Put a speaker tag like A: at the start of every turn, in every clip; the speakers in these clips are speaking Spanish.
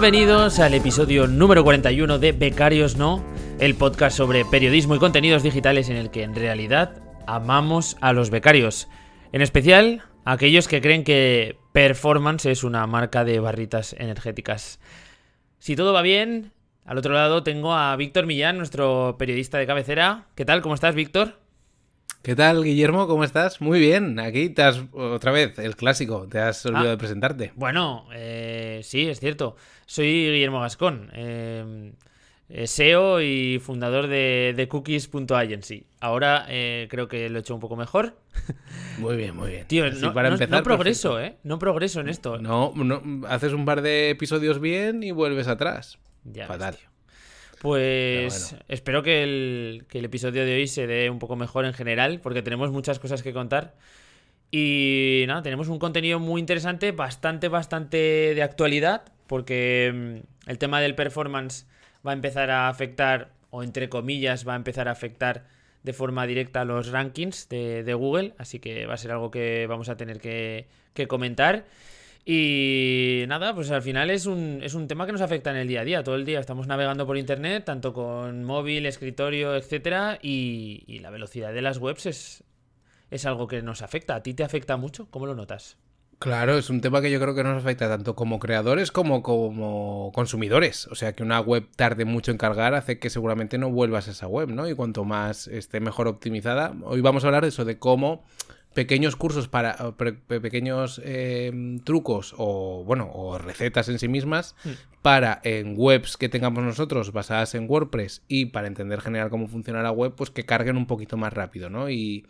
A: Bienvenidos al episodio número 41 de Becarios No, el podcast sobre periodismo y contenidos digitales en el que en realidad amamos a los becarios. En especial, a aquellos que creen que Performance es una marca de barritas energéticas. Si todo va bien, al otro lado tengo a Víctor Millán, nuestro periodista de cabecera. ¿Qué tal? ¿Cómo estás, Víctor?
B: ¿Qué tal, Guillermo? ¿Cómo estás? Muy bien. Aquí te has, otra vez, el clásico, te has olvidado
A: Ah.
B: de presentarte.
A: Bueno, eh, sí, es cierto. Soy Guillermo Gascón, eh, eh, SEO y fundador de, de Cookies.agency. Ahora eh, creo que lo he hecho un poco mejor.
B: Muy bien, muy bien.
A: Tío,
B: Así
A: no,
B: para
A: no-
B: empezar,
A: no progreso,
B: perfecto.
A: ¿eh? No progreso en esto.
B: No, no, haces un par de episodios bien y vuelves atrás.
A: Ya
B: Fatal.
A: Pues
B: bueno.
A: espero que el, que el episodio de hoy se dé un poco mejor en general, porque tenemos muchas cosas que contar. Y nada, tenemos un contenido muy interesante, bastante, bastante de actualidad, porque mm, el tema del performance va a empezar a afectar, o entre comillas, va a empezar a afectar de forma directa a los rankings de, de Google, así que va a ser algo que vamos a tener que, que comentar. Y nada, pues al final es un, es un tema que nos afecta en el día a día. Todo el día estamos navegando por internet, tanto con móvil, escritorio, etcétera, y, y la velocidad de las webs es, es algo que nos afecta. ¿A ti te afecta mucho? ¿Cómo lo notas?
B: Claro, es un tema que yo creo que nos afecta tanto como creadores como como consumidores. O sea, que una web tarde mucho en cargar hace que seguramente no vuelvas a esa web, ¿no? Y cuanto más esté mejor optimizada. Hoy vamos a hablar de eso, de cómo pequeños cursos para pe- pequeños eh, trucos o bueno o recetas en sí mismas
A: Hmm.
B: para en webs que tengamos nosotros basadas en WordPress y para entender general cómo funciona la web pues que carguen un poquito más rápido no y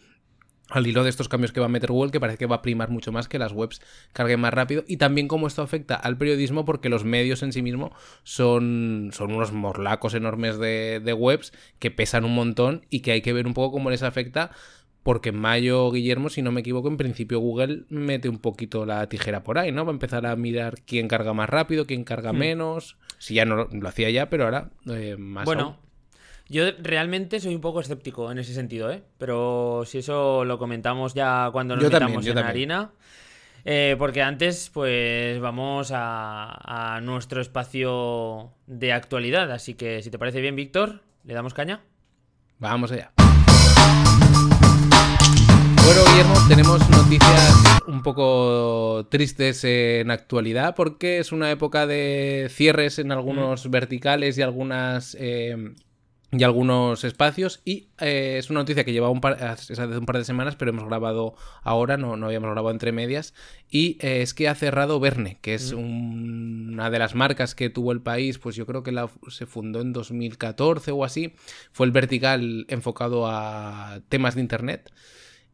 B: al hilo de estos cambios que va a meter Google, que parece que va a primar mucho más que las webs carguen más rápido, y también cómo esto afecta al periodismo, porque los medios en sí mismos son, son unos morlacos enormes de, de webs que pesan un montón y que hay que ver un poco cómo les afecta, porque en mayo, Guillermo, si no me equivoco, en principio Google mete un poquito la tijera por ahí, ¿no? Va a empezar a mirar quién carga más rápido, quién carga
A: Hmm.
B: menos, si ya no lo, lo hacía ya, pero ahora eh, más
A: bueno,
B: aún.
A: yo realmente soy un poco escéptico en ese sentido, ¿eh? Pero si eso lo comentamos ya cuando nos
B: Yo
A: metamos
B: también,
A: en harina. Eh, porque antes, pues vamos a, a nuestro espacio de actualidad. Así que si te parece bien, Víctor, ¿le damos caña?
B: Vamos allá. Bueno, Guillermo, tenemos noticias un poco tristes en actualidad porque es una época de cierres en algunos verticales y algunas eh, y algunos espacios y eh, es una noticia que lleva un par, es hace un par de semanas pero hemos grabado ahora, no, no habíamos grabado entre medias y eh, es que ha cerrado Verne, que es un- una de las marcas que tuvo el país, pues yo creo que la, se fundó en 2014 o así, fue el vertical enfocado a temas de internet.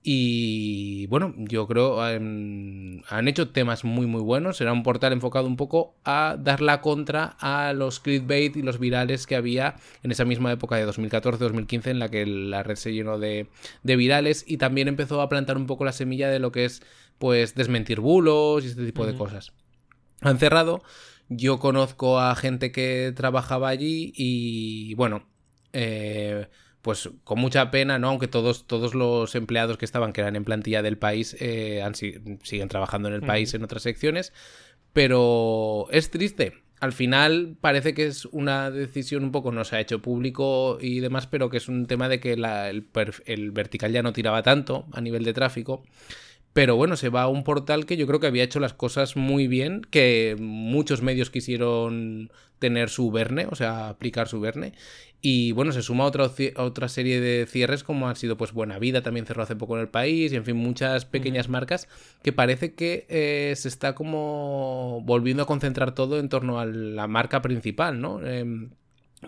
B: Y bueno, yo creo em, han hecho temas muy muy buenos. Era un portal enfocado un poco a dar la contra a los clickbait y los virales que había en esa misma época de 2014-2015 en la que la red se llenó de, de virales y también empezó a plantar un poco la semilla de lo que es pues desmentir bulos y este tipo de cosas. Han cerrado. Yo conozco a gente que trabajaba allí y bueno, eh, pues con mucha pena, ¿no? Aunque todos, todos los empleados que estaban, que eran en plantilla del país, eh, han, si- siguen trabajando en el país en otras secciones. Pero es triste. Al final parece que es una decisión un poco, no se ha hecho público y demás, pero que es un tema de que la- el, el vertical ya no tiraba tanto a nivel de tráfico. Pero bueno, se va a un portal que yo creo que había hecho las cosas muy bien, que muchos medios quisieron tener su Verne, o sea, aplicar su Verne. Y bueno, se suma otra, oci- otra serie de cierres como han sido pues Buena Vida, también cerró hace poco en el país, y en fin, muchas pequeñas marcas que parece que eh, se está como volviendo a concentrar todo en torno a la marca principal, ¿no? Em,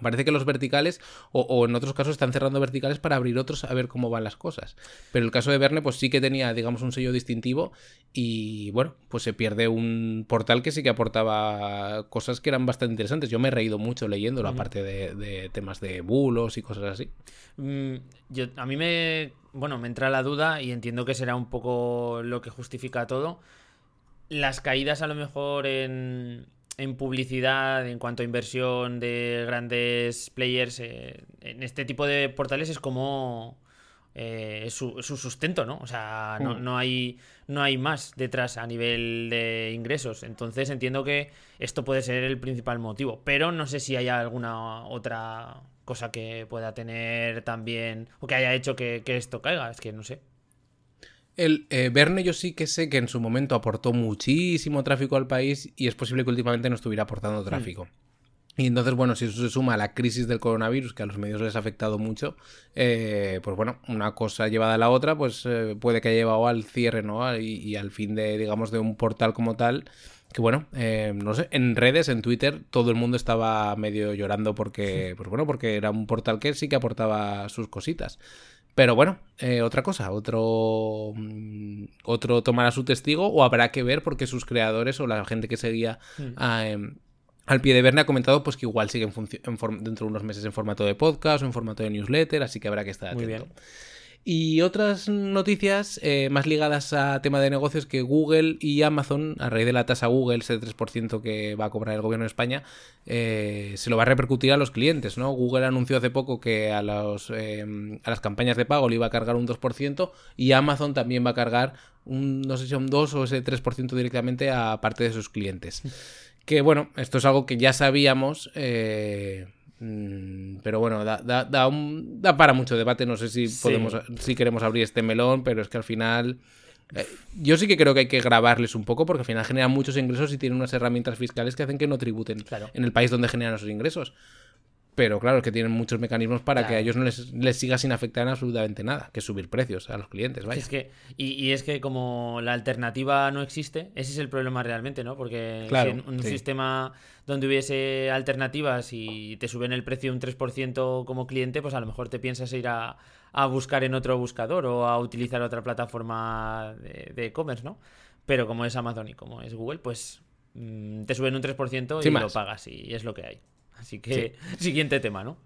B: Parece que los verticales, o, o en otros casos están cerrando verticales para abrir otros a ver cómo van las cosas. Pero el caso de Verne, pues sí que tenía, digamos, un sello distintivo y bueno, pues se pierde un portal que sí que aportaba cosas que eran bastante interesantes. Yo me he reído mucho leyéndolo,
A: Ujú.
B: aparte de, de temas de bulos y cosas así.
A: Mm, yo, a mí me, bueno, me entra la duda y entiendo que será un poco lo que justifica todo. Las caídas a lo mejor en, en publicidad, en cuanto a inversión de grandes players, eh, en este tipo de portales es como eh, es, su, sustento, ¿no? O sea, no,
B: Mm.
A: no, hay, no hay más detrás a nivel de ingresos. Entonces entiendo que esto puede ser el principal motivo. Pero no sé si hay alguna otra cosa que pueda tener también o que haya hecho que, que esto caiga. Es que no sé.
B: El eh, Verne yo sí que sé que en su momento aportó muchísimo tráfico al país y es posible que últimamente no estuviera aportando tráfico. Y entonces, bueno, si eso se suma a la crisis del coronavirus, que a los medios les ha afectado mucho, eh, pues bueno, una cosa llevada a la otra, pues eh, puede que haya llevado al cierre, ¿no? Y, y, al fin de, digamos, de un portal como tal, que bueno, eh, no sé, en redes, en Twitter, todo el mundo estaba medio llorando porque, pues bueno, porque era un portal que sí que aportaba sus cositas. Pero bueno, eh, otra cosa, otro, mm, otro tomará su testigo o habrá que ver porque sus creadores o la gente que seguía
A: Hmm.
B: a, em, al pie de Verne ha comentado pues que igual sigue en en dentro de unos meses en formato de podcast o en formato de newsletter, así que habrá que estar
A: Muy
B: atento.
A: bien.
B: Y otras noticias eh, más ligadas a tema de negocios que Google y Amazon, a raíz de la tasa Google, ese 3% que va a cobrar el gobierno de España, eh, se lo va a repercutir a los clientes, ¿no? Google anunció hace poco que a, los, eh, a las campañas de pago le iba a cargar un 2% y Amazon también va a cargar un, no sé si un 2 o ese 3% directamente a parte de sus clientes. Que bueno, esto es algo que ya sabíamos, eh, pero bueno, da, da, da, un- da para mucho debate. No sé si
A: Sí.
B: podemos, si queremos abrir este melón, pero es que al final. eh, yo sí que creo que hay que grabarles un poco porque al final generan muchos ingresos y tienen unas herramientas fiscales que hacen que no tributen
A: Claro.
B: en el país donde generan esos ingresos. Pero claro, es que tienen muchos mecanismos para que a ellos no les, les siga sin afectar en absolutamente nada, que es subir precios a los clientes, vaya.
A: Es que, y, y es que como la alternativa no existe, ese es el problema realmente, ¿no? Porque
B: Claro,
A: si en un
B: sí.
A: sistema donde hubiese alternativas y te suben el precio un 3% como cliente, pues a lo mejor te piensas ir a, a buscar en otro buscador o a utilizar otra plataforma de e-commerce, ¿no? Pero como es Amazon y como es Google, pues mm, te suben un 3% y lo pagas y es lo que hay. Así que, siguiente tema, ¿no?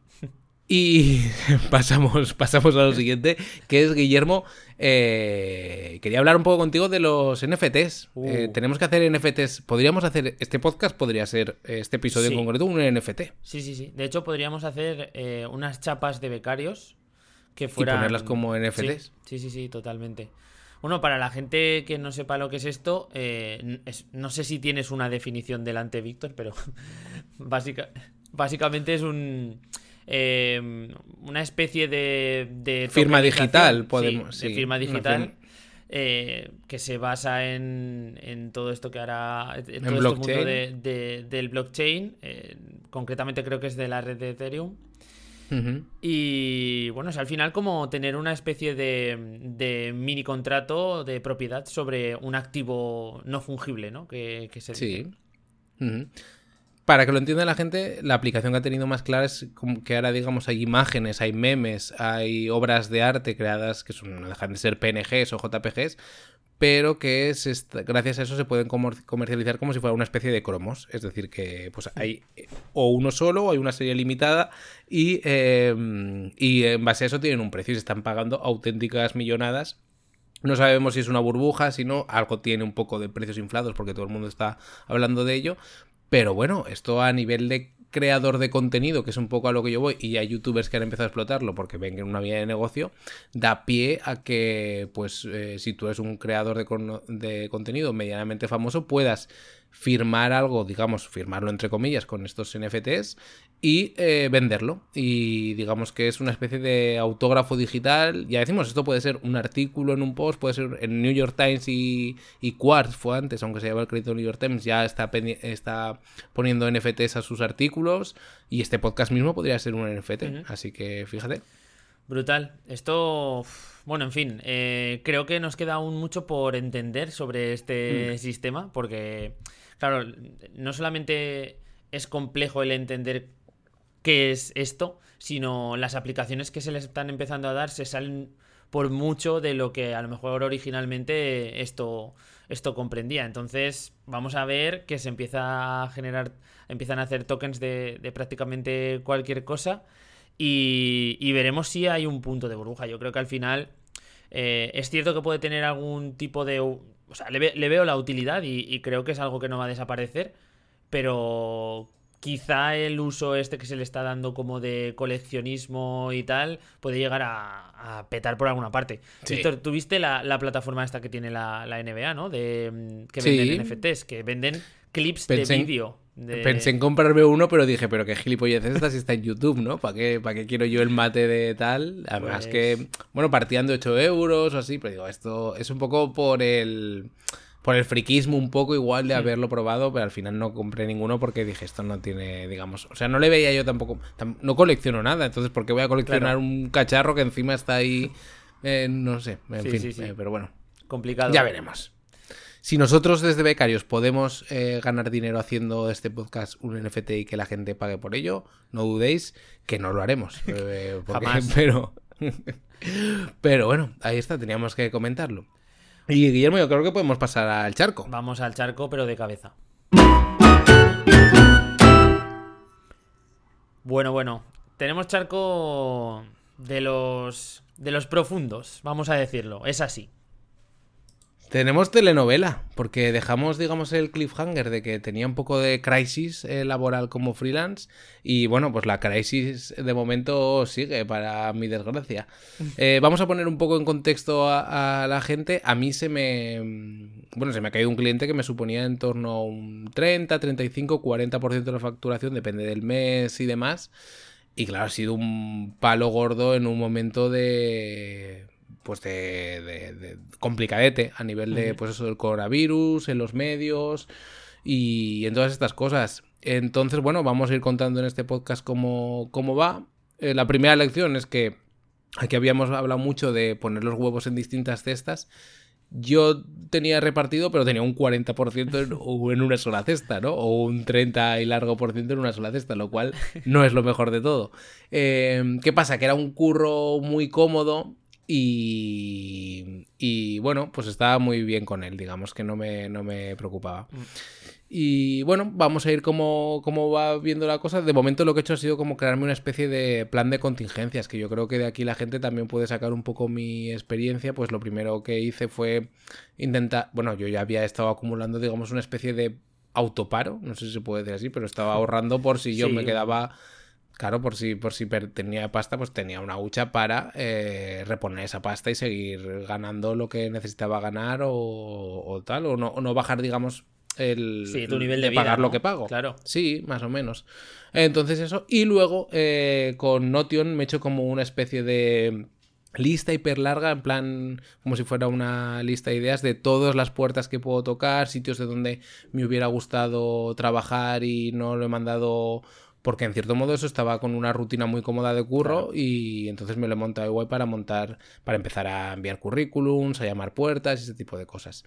B: Y pasamos, pasamos a lo siguiente, que es Guillermo. eh, quería hablar un poco contigo de los NFTs.
A: Uh.
B: Eh, tenemos que hacer NFTs. Podríamos hacer. Este podcast podría ser, este episodio
A: Sí.
B: en concreto, un NFT.
A: Sí, sí, sí. De hecho, podríamos hacer eh, unas chapas de becarios que
B: Y
A: fueran...
B: ponerlas como NFTs.
A: Sí, sí, sí, totalmente. Bueno, para la gente que no sepa lo que es esto, es- no sé si tienes una definición delante, Víctor, pero básica- básicamente es un eh, una especie de, de
B: Firma digital,
A: sí,
B: podemos-
A: de
B: sí,
A: firma digital.
B: firma.
A: eh, que se basa en, en todo esto que hará en todo este mundo de- de- del blockchain eh, concretamente creo que es de la red de Ethereum y bueno, es al final como tener una especie de, de mini contrato de propiedad sobre un activo no fungible, ¿no? Que, que se
B: Sí. Para que lo entienda la gente, la aplicación que ha tenido más clara es como que ahora, digamos, hay imágenes, hay memes, hay obras de arte creadas que son, no dejan de ser PNGs o JPGs, pero que es esta- gracias a eso se pueden comer- comercializar como si fuera una especie de cromos. Es decir, que pues hay eh, o uno solo o hay una serie limitada y, eh, y en base a eso tienen un precio y se están pagando auténticas millonadas no sabemos si es una burbuja, si no, algo tiene un poco de precios inflados porque todo el mundo está hablando de ello. Pero bueno, esto a nivel de creador de contenido, que es un poco a lo que yo voy, y hay youtubers que han empezado a explotarlo porque ven que en una vía de negocio, da pie a que, pues, eh, si tú eres un creador de, de contenido medianamente famoso, puedas firmar algo, digamos, firmarlo entre comillas con estos NFTs y eh, venderlo. Y digamos que es una especie de autógrafo digital. Ya decimos, esto puede ser un artículo en un post, puede ser en New York Times y, y Quartz fue antes, aunque se lleva el crédito de New York Times, ya está, está poniendo NFTs a sus artículos. Y este podcast mismo podría ser un NFT. Así que fíjate.
A: Brutal. Esto, bueno, en fin, eh, creo que nos queda aún mucho por entender sobre este sistema, porque, claro, no solamente es complejo el entender qué es esto, sino las aplicaciones que se les están empezando a dar se salen por mucho de lo que a lo mejor originalmente esto, esto comprendía. Entonces, vamos a ver que se empieza a generar, empiezan a hacer tokens de, prácticamente cualquier cosa y, y veremos si hay un punto de burbuja. Yo creo que al final eh, es cierto que puede tener algún tipo de... O sea, le, ve- le veo la utilidad y creo que es algo que no va a desaparecer, pero quizá el uso este que se le está dando como de coleccionismo y tal puede llegar a, petar por alguna parte.
B: Sí.
A: Víctor, ¿tú viste la, la plataforma esta que tiene la, la NBA, ¿no? De, mm, que venden
B: Sí.
A: NFTs, que venden clips
B: Pensé
A: de vídeo. de-
B: Pensé en comprarme uno, pero dije, pero qué gilipollez es esta si está en YouTube, ¿no? ¿Para qué, ¿Para qué quiero yo el mate de tal? Además
A: Pues-
B: que, bueno, partían de 8 euros o así, pero digo, esto es un poco por el... Por el friquismo un poco igual de haberlo probado, pero al final no compré ninguno porque dije, esto no tiene, digamos, o sea, no le veía yo tampoco, tam- no colecciono nada, entonces ¿por qué voy a coleccionar
A: Claro.
B: un cacharro que encima está ahí, eh, no sé, en
A: Sí,
B: fin,
A: sí, sí.
B: eh, pero bueno,
A: Complicado.
B: ya veremos. Si nosotros desde Becarios podemos eh, ganar dinero haciendo este podcast un NFT y que la gente pague por ello, no dudéis que no lo haremos. eh, porque-
A: Jamás.
B: Pero, pero bueno, ahí está, teníamos que comentarlo. Y Guillermo, yo creo que podemos pasar al charco.
A: Vamos al charco, pero de cabeza. Bueno, bueno. Tenemos charco de los. de los profundos, vamos a decirlo. Es así.
B: Tenemos telenovela, porque dejamos, digamos, el cliffhanger de que tenía un poco de crisis eh, laboral como freelance. Y bueno, pues la crisis de momento sigue, para mi desgracia. Eh, vamos a poner un poco en contexto a, a la gente. A mí se me. Bueno, se me ha caído un cliente que me suponía en torno a un 30, 35, 40% de la facturación, depende del mes y demás. Y claro, ha sido un palo gordo en un momento de. Pues de, de- de complicadete a nivel de, pues eso, del coronavirus, en los medios y en todas estas cosas. Entonces, bueno, vamos a ir contando en este podcast cómo, cómo va. Eh, la primera lección es que aquí habíamos hablado mucho de poner los huevos en distintas cestas. Yo tenía repartido, pero tenía un 40% en, en una sola cesta, ¿no? O un 30 y largo por ciento en una sola cesta, lo cual no es lo mejor de todo. Eh, ¿Qué pasa? Que era un curro muy cómodo y, y, bueno, pues estaba muy bien con él, digamos que no me, no me preocupaba.
A: Mm.
B: Y bueno, vamos a ir cómo va viendo la cosa. De momento lo que he hecho ha sido como crearme una especie de plan de contingencias, que yo creo que de aquí la gente también puede sacar un poco mi experiencia. Pues lo primero que hice fue intentar, bueno, yo ya había estado acumulando, digamos, una especie de autoparo, no sé si se puede decir así, pero estaba ahorrando por si yo
A: Sí.
B: me quedaba... Claro, por si, por si tenía pasta, pues tenía una hucha para eh, reponer esa pasta y seguir ganando lo que necesitaba ganar o, o tal, o no, o no bajar, digamos, el
A: Sí, tu nivel de vida,
B: pagar lo que pago.
A: Claro.
B: Sí, más o menos. Entonces eso. Y luego eh, con Notion me he hecho como una especie de lista hiper larga, en plan como si fuera una lista de ideas de todas las puertas que puedo tocar, sitios de donde me hubiera gustado trabajar y no lo he mandado porque en cierto modo eso estaba con una rutina muy cómoda de curro y entonces me lo he montado igual para montar, para empezar a enviar currículums, a llamar puertas y ese tipo de cosas.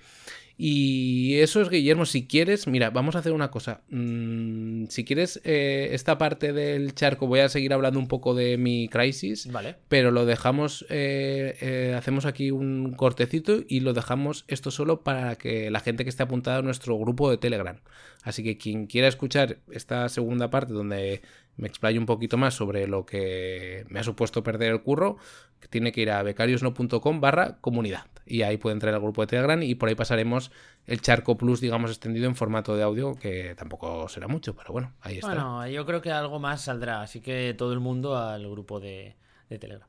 B: Y eso es, Guillermo, si quieres, mira, vamos a hacer una cosa. Mm, si quieres, eh, esta parte del charco, voy a seguir hablando un poco de mi crisis,
A: Vale.
B: pero lo dejamos, eh, eh, hacemos aquí un cortecito y lo dejamos esto solo para que la gente que esté apuntada a nuestro grupo de Telegram. Así que quien quiera escuchar esta segunda parte donde me explayo un poquito más sobre lo que me ha supuesto perder el curro, tiene que ir a becariosno.com barra comunidad. Y ahí puede entrar al grupo de Telegram y por ahí pasaremos el charco plus, digamos, extendido en formato de audio, que tampoco será mucho, pero bueno, ahí está.
A: Bueno, yo creo que algo más saldrá, así que todo el mundo al grupo de, de Telegram.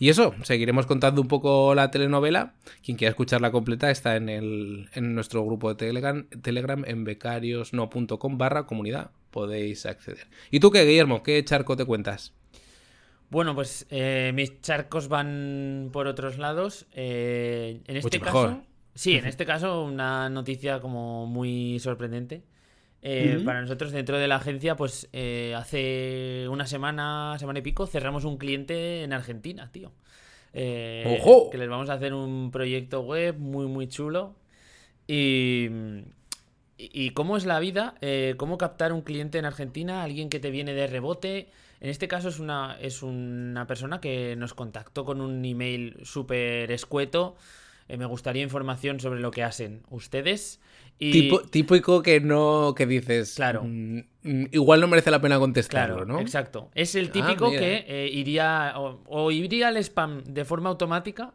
B: Y eso, seguiremos contando un poco la telenovela. Quien quiera escucharla completa está en, el, en nuestro grupo de Telegram, Telegram en becariosno.com barra comunidad. Podéis acceder. ¿Y tú qué, Guillermo? ¿Qué charco te cuentas?
A: Bueno, pues eh, mis charcos van por otros lados. Eh, en este
B: Mucho
A: caso,
B: mejor.
A: sí, en este caso una noticia como muy sorprendente. Eh. Para nosotros dentro de la agencia, pues eh, hace una semana, semana y pico, cerramos un cliente en Argentina, tío. Eh,
B: ¡Ojo!
A: Que les vamos a hacer un proyecto web muy, muy chulo. Y, y, y cómo es la vida, eh, cómo captar un cliente en Argentina, alguien que te viene de rebote. En este caso es una, es una persona que nos contactó con un email súper escueto. Eh, me gustaría información sobre lo que hacen ustedes. Y,
B: Tipo, típico que no, que dices.
A: Claro.
B: mm, mm, igual no merece la pena contestarlo,
A: Claro,
B: ¿no?
A: exacto. Es el típico
B: mira.
A: que eh, iría o, o iría al spam de forma automática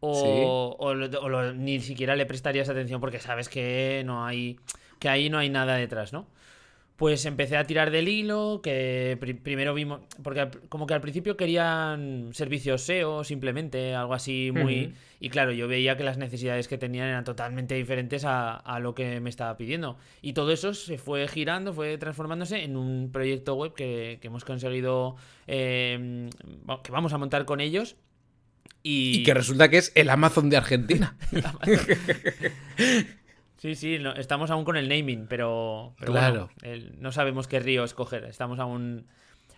A: o, o lo- o lo- ni siquiera le prestarías atención porque sabes que no hay que ahí no hay nada detrás, ¿no? Pues empecé a tirar del hilo, que pri- primero vimos, porque como que al principio querían servicios SEO simplemente, algo así muy... Y claro, yo veía que las necesidades que tenían eran totalmente diferentes a, a lo que me estaba pidiendo. Y todo eso se fue girando, fue transformándose en un proyecto web que, que hemos conseguido, eh, bueno, que vamos a montar con ellos. Y,
B: Y que resulta que es el Amazon de Argentina.
A: Sí, sí, no- estamos aún con el naming, pero, pero
B: Claro.
A: bueno, el- no sabemos qué río escoger. Estamos aún.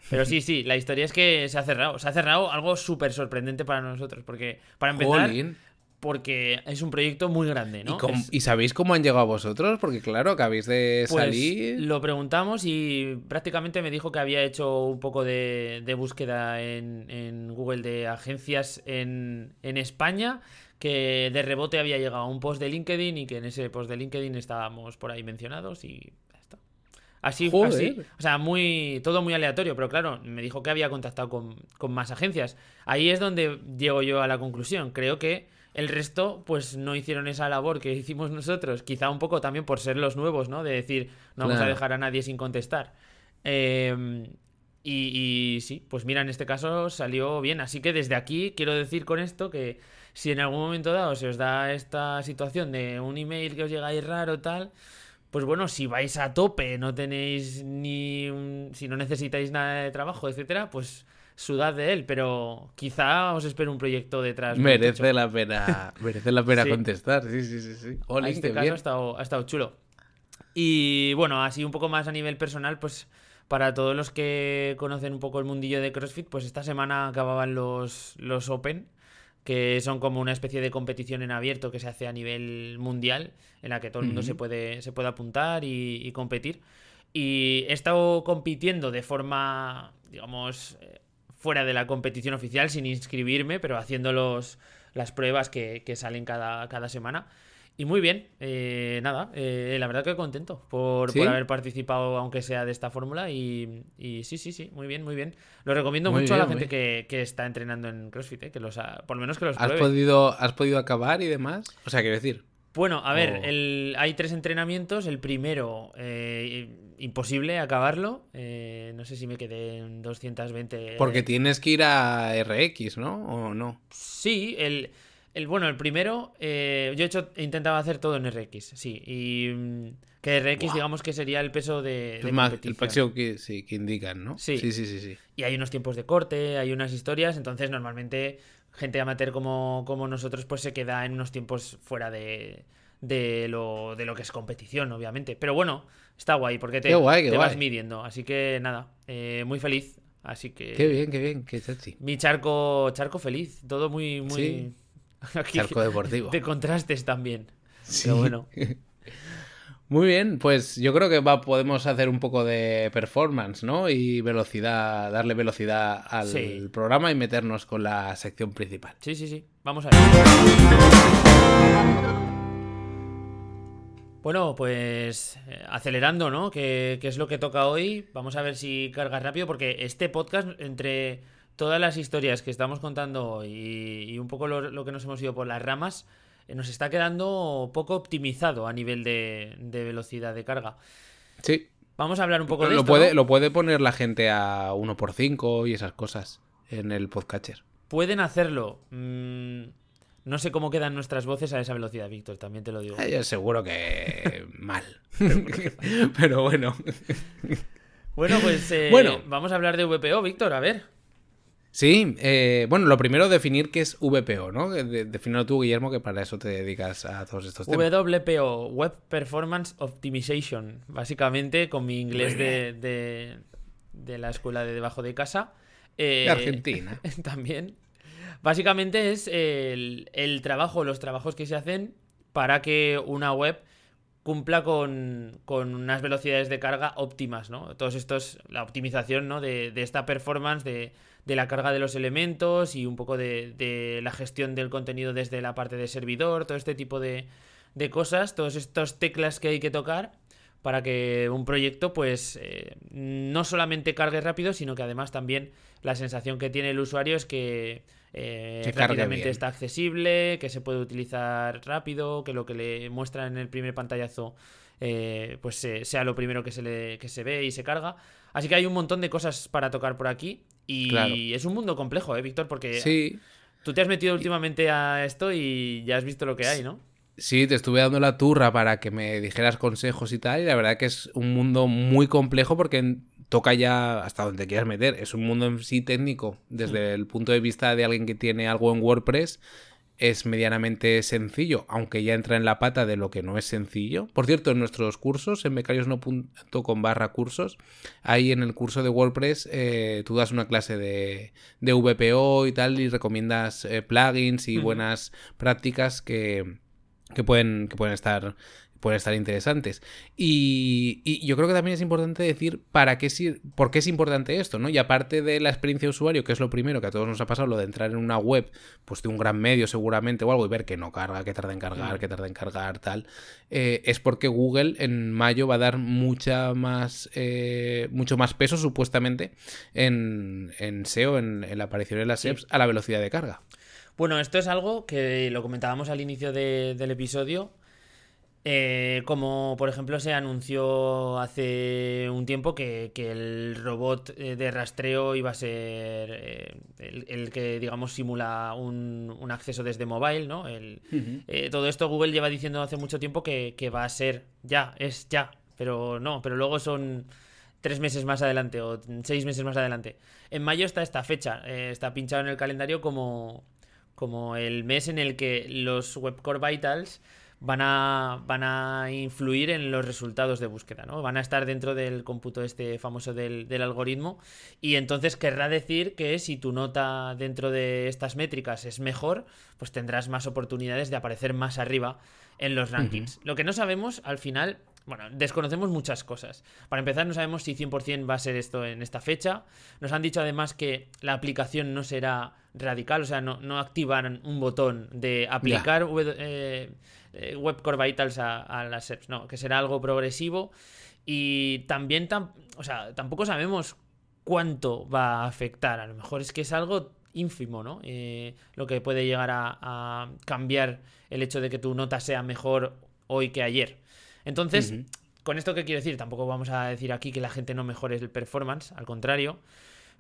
A: Pero sí, sí, la historia es que se ha cerrado. Se ha cerrado algo súper sorprendente para nosotros. Porque, para empezar,
B: Jolín.
A: porque es un proyecto muy grande, ¿no?
B: ¿Y, cómo-
A: Es-
B: ¿Y sabéis cómo han llegado a vosotros? Porque claro, acabéis de
A: pues,
B: salir.
A: lo preguntamos y prácticamente me dijo que había hecho un poco de, de búsqueda en, en Google de agencias en, en España, que de rebote había llegado a un post de LinkedIn y que en ese post de LinkedIn estábamos por ahí mencionados y ya está. Así,
B: Joder.
A: así, o sea, muy, todo muy aleatorio, pero claro, me dijo que había contactado con, con más agencias. Ahí es donde llego yo a la conclusión. Creo que el resto, pues no hicieron esa labor que hicimos nosotros, quizá un poco también por ser los nuevos, ¿no? De decir, no vamos a dejar a nadie sin contestar. Eh, y, y sí, pues mira, en este caso salió bien. Así que desde aquí quiero decir con esto que si en algún momento dado se os da esta situación de un email que os llega ahí raro tal, pues bueno, si vais a tope, no tenéis ni un- si no necesitáis nada de trabajo, etcétera, pues sudad de él, pero quizá os espere un proyecto detrás.
B: Merece la pena, merece la pena
A: Sí.
B: contestar. Sí, sí, sí, sí.
A: En este
B: qué
A: caso
B: bien.
A: ha estado, ha estado chulo. Y bueno, así un poco más a nivel personal, pues para todos los que conocen un poco el mundillo de CrossFit, pues esta semana acababan los, los Open, que son como una especie de competición en abierto que se hace a nivel mundial, en la que todo el mundo se, puede, se puede apuntar y, y competir. Y he estado compitiendo de forma, digamos, eh, fuera de la competición oficial, sin inscribirme, pero haciendo los, las pruebas que, que salen cada, cada semana. Y muy bien, eh, nada, eh, la verdad que contento por,
B: ¿Sí?
A: por haber participado, aunque sea de esta fórmula. Y, y sí, sí, sí, muy bien, muy bien. Lo recomiendo
B: Muy
A: mucho a la gente que, que está entrenando en CrossFit, eh, que los ha- por lo menos que los
B: ¿Has
A: pruebe.
B: podido, ¿Has podido acabar y demás? O sea, quiero decir.
A: Bueno, a ver, el- hay tres entrenamientos. El primero, eh, imposible acabarlo. Eh, no sé si me quedé en 220.
B: Porque tienes que ir a RX, ¿no? ¿O no?
A: Sí, el, el bueno, el primero, eh, yo he hecho, intentaba hacer todo en RX, sí. Y mm, que RX, digamos que sería el peso de,
B: Es
A: de
B: más, el peso que, sí, que indican, ¿no?
A: Sí.
B: sí, sí, sí. sí.
A: Y hay unos tiempos de corte, hay unas historias, entonces normalmente gente amateur como, como nosotros pues se queda en unos tiempos fuera de, de, lo, de lo que es competición, obviamente. Pero bueno, está guay porque te,
B: Qué guay, qué
A: te vas midiendo. Así que nada, eh, muy feliz. Así que...
B: Qué bien, qué bien, qué chachi.
A: Mi charco, charco feliz, todo muy, muy...
B: Sí.
A: Aquí-
B: Charco deportivo.
A: De contrastes también.
B: Sí.
A: Pero bueno.
B: Muy bien, pues yo creo que va, podemos hacer un poco de performance, ¿no? Y velocidad, darle velocidad al
A: Sí.
B: programa y meternos con la sección principal.
A: Sí, sí, sí. Vamos a ver. Bueno, pues eh, acelerando, ¿no? Que, que es lo que toca hoy. Vamos a ver si cargas rápido, porque este podcast, entre todas las historias que estamos contando hoy y, y un poco lo, lo que nos hemos ido por las ramas, eh, nos está quedando poco optimizado a nivel de, de velocidad de carga.
B: Sí.
A: Vamos a hablar un poco de
B: Lo
A: esto.
B: puede,
A: ¿no?
B: lo puede poner la gente a 1x5 y esas cosas en el podcatcher.
A: Pueden hacerlo. Mm, no sé cómo quedan nuestras voces a esa velocidad, Víctor, también te lo digo.
B: Eh, yo seguro que mal. Pero bueno.
A: Bueno, pues eh,
B: Bueno.
A: vamos a hablar de VPO, Víctor, a ver.
B: Sí, eh, bueno, lo primero definir qué es VPO, ¿no? De, definirlo tú, Guillermo, que para eso te dedicas a todos estos temas.
A: WPO, Web Performance Optimization, básicamente con mi inglés de, de, de la escuela de debajo de casa. Eh,
B: De Argentina.
A: También. Básicamente es el, el trabajo, los trabajos que se hacen para que una web cumpla con, con unas velocidades de carga óptimas, ¿no? Todos estos, la optimización, ¿no? De, de esta performance, de, de la carga de los elementos y un poco de, de la gestión del contenido desde la parte de servidor, todo este tipo de, de cosas, todos estos teclas que hay que tocar para que un proyecto pues eh, no solamente cargue rápido, sino que además también la sensación que tiene el usuario es que eh, rápidamente está accesible, que se puede utilizar rápido, que lo que le muestra en el primer pantallazo eh, pues sea lo primero que se, le, que se ve y se carga. Así que hay un montón de cosas para tocar por aquí y es un mundo complejo, ¿eh, Víctor? Porque
B: sí.
A: tú te has metido últimamente a esto y ya has visto lo que hay, ¿no?
B: Sí, te estuve dando la turra para que me dijeras consejos y tal, y la verdad que es un mundo muy complejo porque toca ya hasta donde quieras meter. Es un mundo en sí técnico, desde el punto de vista de alguien que tiene algo en WordPress, es medianamente sencillo, aunque ya entra en la pata de lo que no es sencillo. Por cierto, en nuestros cursos, en becariosno.com barra cursos, ahí en el curso de WordPress eh, tú das una clase de, de, VPO y tal y recomiendas eh, plugins y buenas prácticas que, que pueden, que pueden estar pueden estar interesantes. Y, yo creo que también es importante decir para qué, por qué es importante esto, ¿no? Y aparte de la experiencia de usuario, que es lo primero que a todos nos ha pasado, lo de entrar en una web, pues de un gran medio seguramente o algo, y ver que no carga, que tarda en cargar, que tarda en cargar, tal, eh, es porque Google en mayo va a dar mucha más, eh, mucho más peso supuestamente en, SEO, en, la aparición de las apps, a la velocidad de carga.
A: Bueno, esto es algo que lo comentábamos al inicio del episodio eh, como por ejemplo se anunció hace un tiempo que, el robot eh, de rastreo iba a ser eh, el, que digamos simula un, acceso desde mobile, ¿no? todo esto Google lleva diciendo hace mucho tiempo que, va a ser ya, es ya, pero no, pero luego son tres meses más adelante o seis meses más adelante. En mayo está esta fecha, está pinchado en el calendario como, como el mes en el que los Web Core Vitals van a, van a influir en los resultados de búsqueda, ¿no? Van a estar dentro del cómputo este famoso del, algoritmo y entonces querrá decir que si tu nota dentro de estas métricas es mejor, pues tendrás más oportunidades de aparecer más arriba en los rankings. Lo que no sabemos al final bueno, desconocemos muchas cosas. Para empezar, no sabemos si 100% va a ser esto en esta fecha. Nos han dicho además que la aplicación no será radical, o sea, no, no activan un botón de aplicar eh, eh, Web Core Vitals a, las apps, no, que será algo progresivo. Y también, o sea, tampoco sabemos cuánto va a afectar. A lo mejor es que es algo ínfimo, ¿no? Eh, lo que puede llegar a, cambiar el hecho de que tu nota sea mejor hoy que ayer. Entonces, con esto qué quiero decir, tampoco vamos a decir aquí que la gente no mejore el performance, al contrario,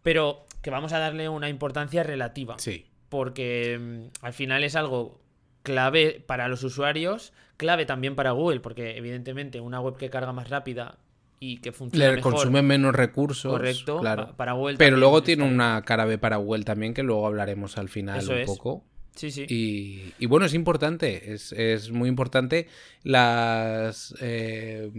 A: pero que vamos a darle una importancia relativa.
B: Sí.
A: Porque mm, al final es algo clave para los usuarios, clave también para Google, porque evidentemente una web que carga más rápida y que funciona
B: Le consume menos recursos.
A: Correcto,
B: claro.
A: para Google.
B: Pero luego tiene una cara B para Google también, que luego hablaremos al final un poco.
A: Sí, sí.
B: Y, bueno, es importante, es, muy importante las eh,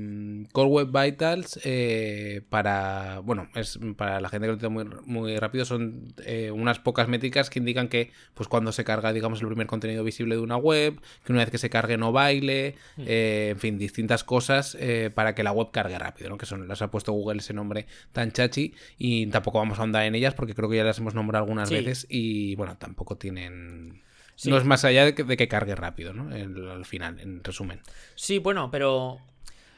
B: Core Web Vitals eh, para, bueno, es para la gente que lo entiende muy, muy rápido, son eh, unas pocas métricas que indican que pues cuando se carga, digamos, el primer contenido visible de una web, que una vez que se cargue no baile, hmm. en fin, distintas cosas para que la web cargue rápido, ¿no? Que son, las ha puesto Google ese nombre tan chachi y tampoco vamos a ahondar en ellas porque creo que ya las hemos nombrado algunas veces y bueno, tampoco tienen no es más allá de que, cargue rápido, ¿no? al final, en resumen.
A: Sí, bueno, pero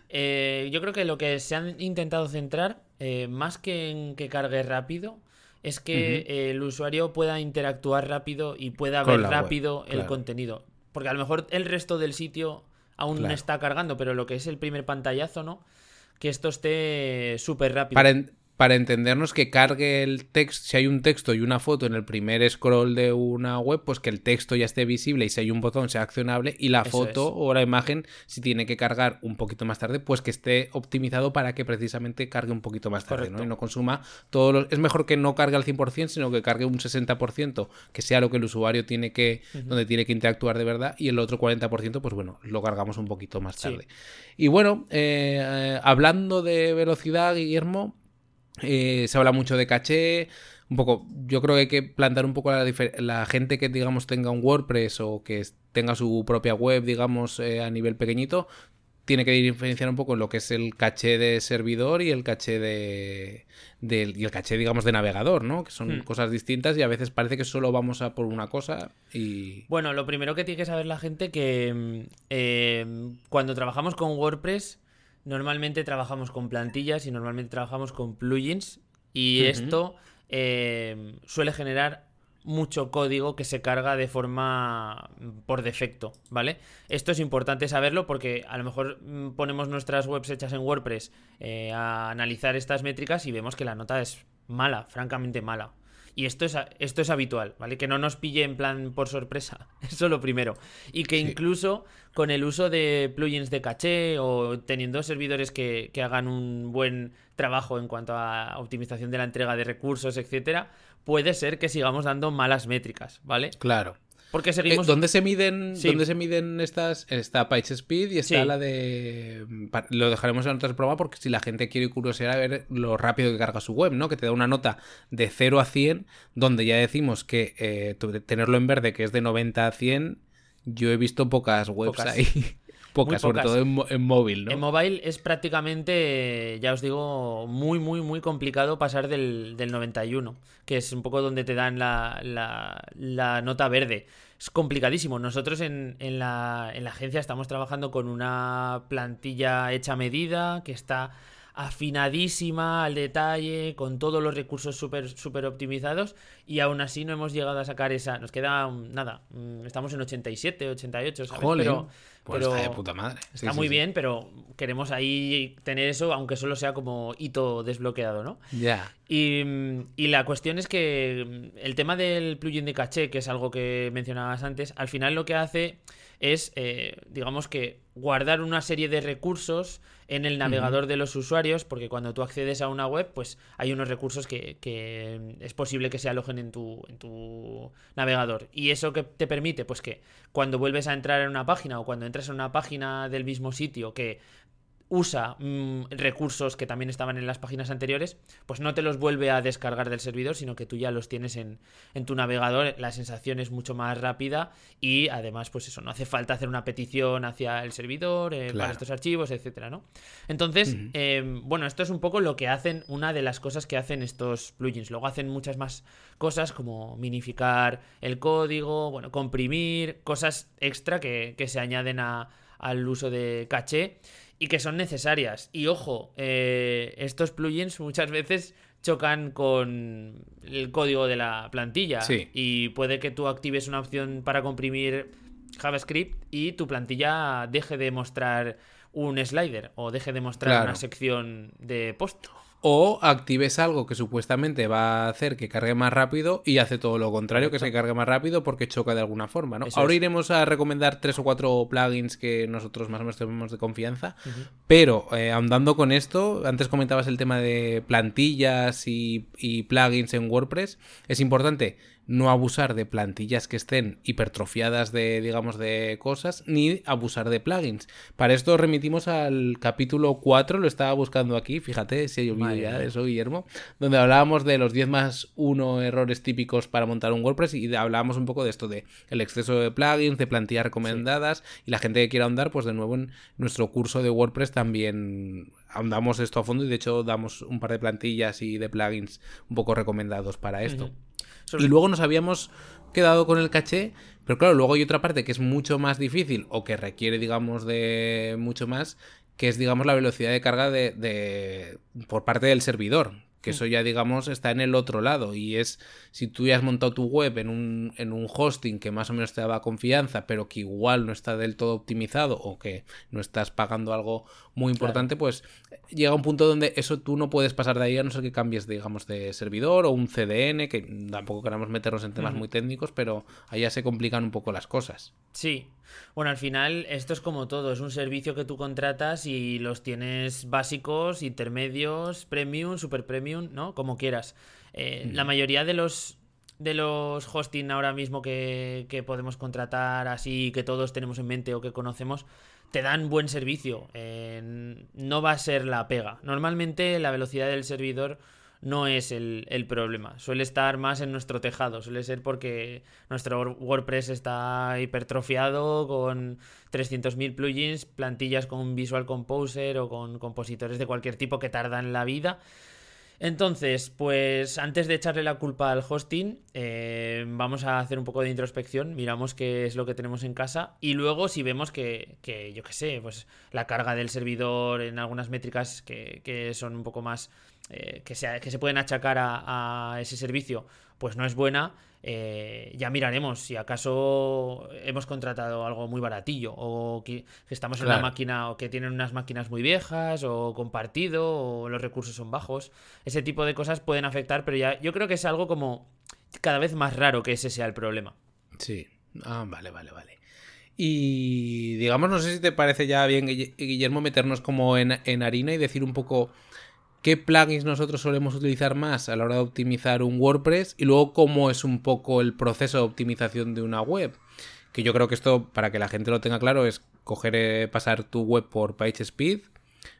A: eh, yo creo que lo que se han intentado centrar, eh, más que en que cargue rápido, es que el usuario pueda interactuar rápido y pueda ver rápido el contenido. Porque a lo mejor el resto del sitio aún está cargando, pero lo que es el primer pantallazo, ¿no? Que esto esté súper rápido
B: para entendernos que cargue el texto, si hay un texto y una foto en el primer scroll de una web, pues que el texto ya esté visible y si hay un botón sea accionable y la foto o la imagen, si tiene que cargar un poquito más tarde, pues que esté optimizado para que precisamente cargue un poquito más tarde ¿no? y no consuma todos los... Es mejor que no cargue al 100%, sino que cargue un 60%, que sea lo que el usuario tiene que, donde tiene que interactuar de verdad y el otro 40%, pues bueno, lo cargamos un poquito más tarde. Y bueno, eh, eh, hablando de velocidad, Guillermo, eh, se habla mucho de caché. Un poco, yo creo que hay que plantar un poco la, la gente que, digamos, tenga un WordPress o que tenga su propia web, digamos, eh, a nivel pequeñito, tiene que diferenciar un poco lo que es el caché de servidor y el caché de, y el caché digamos de navegador no que son hmm. cosas distintas y a veces parece que solo vamos a por una cosa y
A: bueno lo primero que tiene que saber la gente que mm, eh, cuando trabajamos con WordPress normalmente trabajamos con plantillas y normalmente trabajamos con plugins y esto eh, suele generar mucho código que se carga de forma mm, por defecto, ¿vale? Esto es importante saberlo porque a lo mejor mm, ponemos nuestras webs hechas en WordPress eh, a analizar estas métricas y vemos que la nota es mala, francamente mala. Y esto es, esto es habitual, ¿vale? Que no nos pille en plan por sorpresa. Eso lo primero. Y que incluso con el uso de plugins de caché o teniendo servidores que, que, hagan un buen trabajo en cuanto a optimización de la entrega de recursos, etcétera, puede ser que sigamos dando malas métricas, ¿vale?
B: Claro.
A: Porque seguimos.
B: Eh, ¿Dónde se miden, ¿dónde se miden estas? Está PageSpeed y está la de. Lo dejaremos en otro programa porque si la gente quiere curiosidad a ver lo rápido que carga su web, ¿no? Que te da una nota de 0 a 100, donde ya decimos que eh, tenerlo en verde, que es de 90 a 100, yo he visto pocas webs ahí. Pocas, sobre todo en, móvil, ¿no?
A: En móvil es prácticamente, ya os digo, muy, muy, muy complicado pasar del, 91, que es un poco donde te dan la, la, nota verde. Es complicadísimo. Nosotros en, en, la, en la agencia estamos trabajando con una plantilla hecha a medida que está afinadísima al detalle, con todos los recursos súper super optimizados y aún así no hemos llegado a sacar esa. Nos queda nada, mm, estamos en 87, 88, ¿sabes?
B: pero, pues está de puta madre.
A: está muy bien, pero queremos ahí tener eso, aunque solo sea como hito desbloqueado, ¿no?
B: Ya.
A: Y, y, la cuestión es que mm, el tema del plugin de caché, que es algo que mencionabas antes, al final lo que hace es, eh, digamos que, guardar una serie de recursos en el navegador de los usuarios, porque cuando tú accedes a una web, pues hay unos recursos que, es posible que se alojen en tu, en tu navegador. Y eso que te permite, pues que cuando vuelves a entrar en una página o cuando entras en una página del mismo sitio que usa mm, recursos que también estaban en las páginas anteriores, pues no te los vuelve a descargar del servidor, sino que tú ya los tienes en, tu navegador. La sensación es mucho más rápida y además, pues eso, no hace falta hacer una petición hacia el servidor eh, para estos archivos, etcétera, ¿no? Entonces, em, bueno, esto es un poco lo que hacen, una de las cosas que hacen estos plugins. Luego hacen muchas más cosas como minificar el código, bueno, comprimir, cosas extra que, que se añaden a, al uso de caché y que son necesarias. Y ojo, eh, estos plugins muchas veces chocan con el código de la plantilla. Y puede que tú actives una opción para comprimir JavaScript y tu plantilla deje de mostrar un slider o deje de mostrar una sección de post
B: o actives algo que supuestamente va a hacer que cargue más rápido y hace todo lo contrario, que se cargue más rápido porque choca de alguna forma, ¿no? Ahora iremos a recomendar tres o cuatro plugins que nosotros más o menos tenemos de confianza, pero eh, ahondando con esto, antes comentabas el tema de plantillas y, y plugins en WordPress, es importante no abusar de plantillas que estén hipertrofiadas de, digamos, de cosas, ni abusar de plugins. Para esto remitimos al capítulo 4, lo estaba buscando aquí, fíjate si hay vídeo ya de eso, Guillermo, donde hablábamos de los 10 más 1 errores típicos para montar un WordPress y hablábamos un poco de esto de el exceso de plugins, de plantillas recomendadas y la gente que quiera ahondar, pues de nuevo en nuestro curso de WordPress también ahondamos esto a fondo y de hecho damos un par de plantillas y de plugins un poco recomendados para esto. Y luego nos habíamos quedado con el caché, pero claro, luego hay otra parte que es mucho más difícil o que requiere, digamos, de mucho más, que es, digamos, la velocidad de carga de, de por parte del servidor que eso ya digamos está en el otro lado. Y es si tú ya has montado tu web en un, en un hosting que más o menos te daba confianza pero que igual no está del todo optimizado o que no estás pagando algo muy importante pues llega un punto donde eso tú no puedes pasar de ahí a no ser que cambies digamos de servidor o un CDN que tampoco queremos meternos en temas muy técnicos pero allá se complican un poco las cosas.
A: Sí. Bueno, al final esto es como todo, es un servicio que tú contratas y los tienes básicos, intermedios, premium, super premium, ¿no? Como quieras. Eh, la mayoría de los de los hosting ahora mismo que, que, podemos contratar así que todos tenemos en mente o que conocemos te dan buen servicio no va a ser la pega normalmente la velocidad del servidor no es el, problema. Suele estar más en nuestro tejado. Suele ser porque nuestro WordPress está hipertrofiado con 300.000 plugins, plantillas con Visual Composer o con compositores de cualquier tipo que tardan la vida. Entonces, pues antes de echarle la culpa al hosting, eh, vamos a hacer un poco de introspección, miramos qué es lo que tenemos en casa y luego si vemos que, yo qué sé, pues la carga del servidor en algunas métricas que, que son un poco más eh, que, se, que se pueden achacar a, ese servicio, pues no es buena, eh, ya miraremos si acaso hemos contratado algo muy baratillo o que, estamos en la máquina o que tienen unas máquinas muy viejas o compartido o los recursos son bajos. Ese tipo de cosas pueden afectar, pero ya yo creo que es algo como cada vez más raro que ese sea el problema.
B: Sí. Ah, vale, vale, vale. Y digamos, no sé si te parece ya bien, Guillermo, meternos como en, en harina y decir un poco qué plugins nosotros solemos utilizar más a la hora de optimizar un WordPress y luego cómo es un poco el proceso de optimización de una web. Que yo creo que esto, para que la gente lo tenga claro, es coger, eh, pasar tu web por PageSpeed,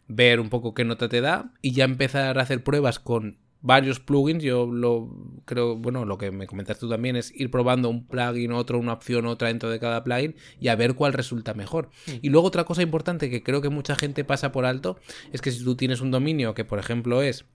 B: ver un poco qué nota te da y ya empezar a hacer pruebas con varios plugins. Yo lo creo, bueno, lo que me comentas tú también es ir probando un plugin, otro, una opción, otra dentro de cada plugin y a ver cuál resulta mejor. Y luego otra cosa importante que creo que mucha gente pasa por alto es que si tú tienes un dominio que, por ejemplo, es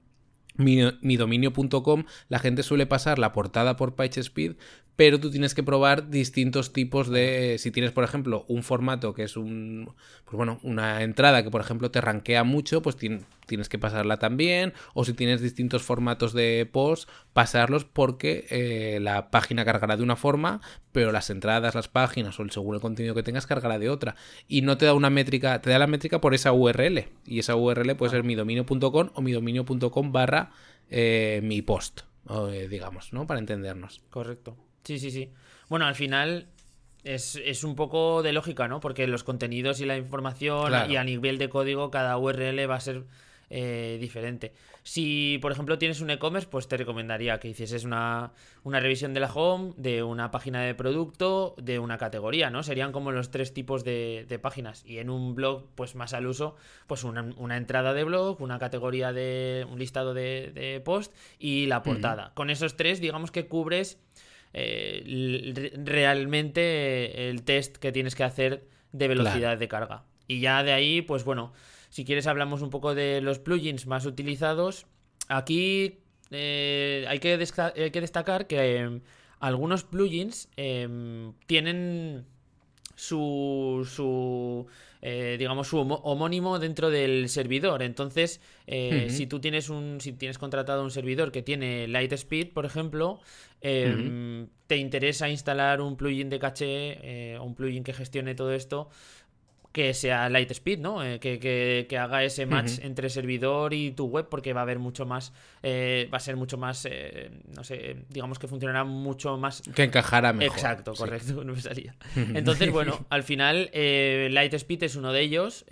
B: midominio.com, la gente suele pasar la portada por PageSpeed, pero tú tienes que probar distintos tipos de. Si tienes, por ejemplo, un formato que es un. Pues bueno, una entrada que, por ejemplo, te rankea mucho, pues tienes que pasarla también. O si tienes distintos formatos de post, pasarlos porque eh, la página cargará de una forma, pero las entradas, las páginas o el según el contenido que tengas cargará de otra. Y no te da una métrica, te da la métrica por esa URL. Y esa URL puede ser midominio.com o midominio.com barra eh, mi post, eh, digamos, ¿no? Para entendernos.
A: Correcto. Sí, sí, sí. Bueno, al final es, un poco de lógica, ¿no? Porque los contenidos y la información y a nivel de código cada URL va a ser eh, diferente. Si, por ejemplo, tienes un e-commerce, pues te recomendaría que hicieses una, revisión de la home, de una página de producto, de una categoría, ¿no? Serían como los tres tipos de, páginas. Y en un blog, pues más al uso, pues una, entrada de blog, una categoría de un listado de, post y la portada. Con esos tres, digamos que cubres eh, realmente el test que tienes que hacer de velocidad de carga. Y ya de ahí, pues bueno, si quieres hablamos un poco de los plugins más utilizados. Aquí eh, hay, que hay, que destacar que em, algunos plugins em, tienen su, su eh, digamos, su homónimo dentro del servidor. Entonces, eh, si tú tienes un, si tienes contratado un servidor que tiene Lightspeed, por ejemplo, em, te interesa instalar un plugin de caché eh, o un plugin que gestione todo esto, que sea Lightspeed, ¿no? Eh, que, haga ese match entre servidor y tu web, porque va a haber mucho más, eh, va a ser mucho más, eh, no sé, digamos que funcionará mucho más.
B: Que encajará mejor.
A: Exacto, correcto, no me salía. Entonces, bueno, al final, Lightspeed es uno de ellos.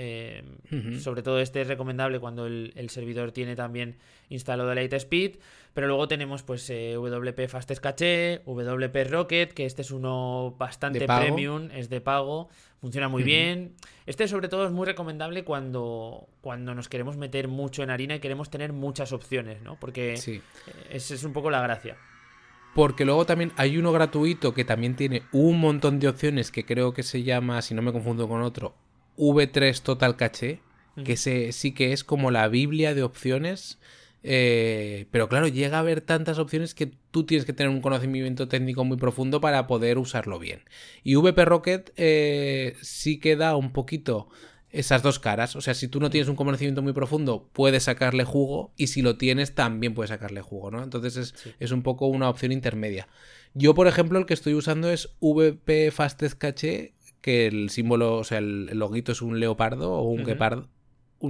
A: Sobre todo este es recomendable cuando el, el servidor tiene también instalado Lightspeed. Pero luego tenemos pues WP Fastest Cache, WP Rocket, que este es uno bastante premium, es de pago, funciona muy bien. Este sobre todo es muy recomendable cuando, cuando nos queremos meter mucho en harina y queremos tener muchas opciones, ¿no? Porque sí. esa es un poco la gracia.
B: Porque luego también hay uno gratuito que también tiene un montón de opciones que creo que se llama, si no me confundo con otro, V3 Total Cache, que sí que es como la Biblia de opciones eh, pero claro, llega a haber tantas opciones que tú tienes que tener un conocimiento técnico muy profundo para poder usarlo bien. Y VP Rocket eh, sí que da un poquito esas dos caras. O sea, si tú no tienes un conocimiento muy profundo, puedes sacarle jugo. Y si lo tienes, también puedes sacarle jugo, ¿no? Entonces es, un poco una opción intermedia. Yo, por ejemplo, el que estoy usando es VP Fastest Cache, que el símbolo, o sea, el, loguito es un leopardo o un guepardo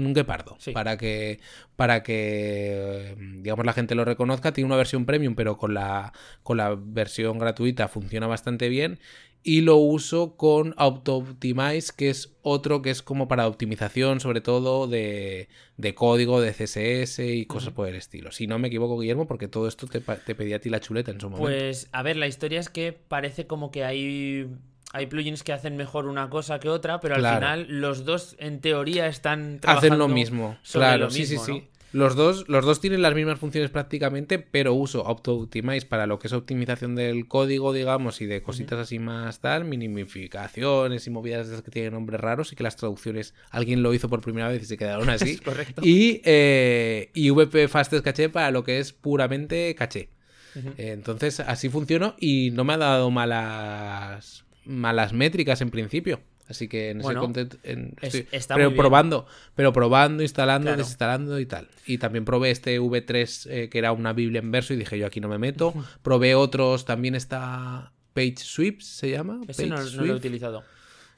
B: un guepardo. Para que para que digamos la gente lo reconozca tiene una versión premium pero con la con la versión gratuita funciona bastante bien. Y lo uso con Auto-Optimize que es otro que es como para optimización sobre todo de, de código de CSS y cosas por el estilo. Si no me equivoco Guillermo porque todo esto te, te pedí a ti la chuleta en su momento.
A: Pues a ver la historia es que parece como que hay hay plugins que hacen mejor una cosa que otra, pero al final los dos en teoría están
B: trabajando hacen lo mismo. claro, sí, sí, sí. Los dos, los dos tienen las mismas funciones prácticamente, pero uso Auto-Optimize para lo que es optimización del código, digamos, y de cositas así más tal, minimificaciones y movidas que tienen nombres raros y que las traducciones alguien lo hizo por primera vez y se quedaron así.
A: Correcto.
B: Y, eh, y VP Fastest Caché para lo que es puramente caché. entonces así funcionó y no me ha dado malas malas métricas en principio. Así que en
A: Bueno,
B: ese contexto en-
A: es-
B: estoy-
A: está
B: pero
A: muy bien.
B: probando, pero probando, instalando,
A: Claro.
B: desinstalando y tal. Y también probé este V3 eh, que era una Biblia en verso y dije yo aquí no me meto. Probé otros, también está Page Sweeps se llama,
A: Ese no, lo he
B: Sweep,
A: utilizado.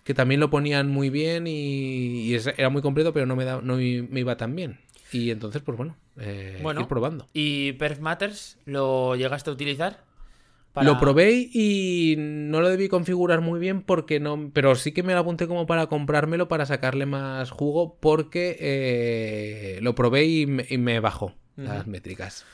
B: que también lo ponían muy bien y, era muy completo, pero no me da, no me iba tan bien. Y entonces pues bueno, eh,
A: Bueno.
B: ir probando.
A: ¿Y Perf Matters lo llegaste a utilizar? Para-
B: Lo probé y no lo debí configurar muy bien porque no. Pero sí que me lo apunté como para comprármelo para sacarle más jugo porque eh, lo probé y me, y me bajó las métricas.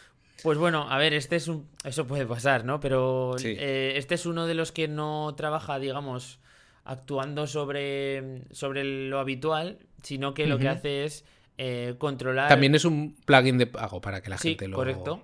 A: Pues bueno, a ver, este es un... Eso puede pasar, ¿no? Pero
B: Sí.
A: eh, este es uno de los que no trabaja, digamos, actuando sobre, sobre lo habitual, sino que lo que hace es eh, controlar...
B: También es un plugin de pago para que la
A: Sí,
B: gente lo.
A: correcto.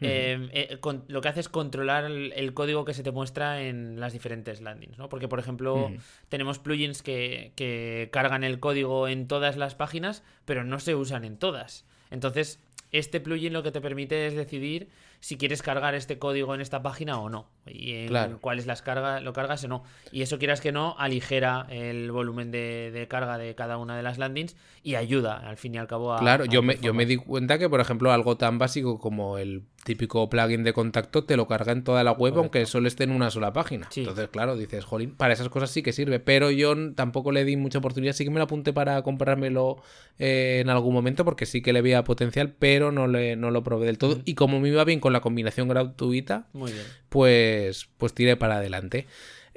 A: Eh, eh, con- lo que hace es controlar el, el código que se te muestra en las diferentes landings, ¿no? Porque, por ejemplo, tenemos plugins que, que cargan el código en todas las páginas, pero no se usan en todas. Entonces, este plugin lo que te permite es decidir si quieres cargar este código en esta página o no. Y en
B: Claro.
A: cuáles las carga, lo cargas o no. Y eso quieras que no, aligera el volumen de, de carga de cada una de las landings y ayuda, al fin y al cabo, a.
B: Claro,
A: a
B: yo me, yo me di cuenta que, por ejemplo, algo tan básico como el típico plugin de contacto te lo carga en toda la web,
A: Correcto.
B: aunque solo esté en una sola página.
A: Sí.
B: Entonces, claro, dices, jolín, para esas cosas sí que sirve, pero yo tampoco le di mucha oportunidad. Sí que me lo apunté para comprármelo eh, en algún momento, porque sí que le veía potencial, pero no, le, no lo probé del todo. Y como me iba bien con la combinación gratuita,
A: Muy bien.
B: Pues, pues tiré para adelante.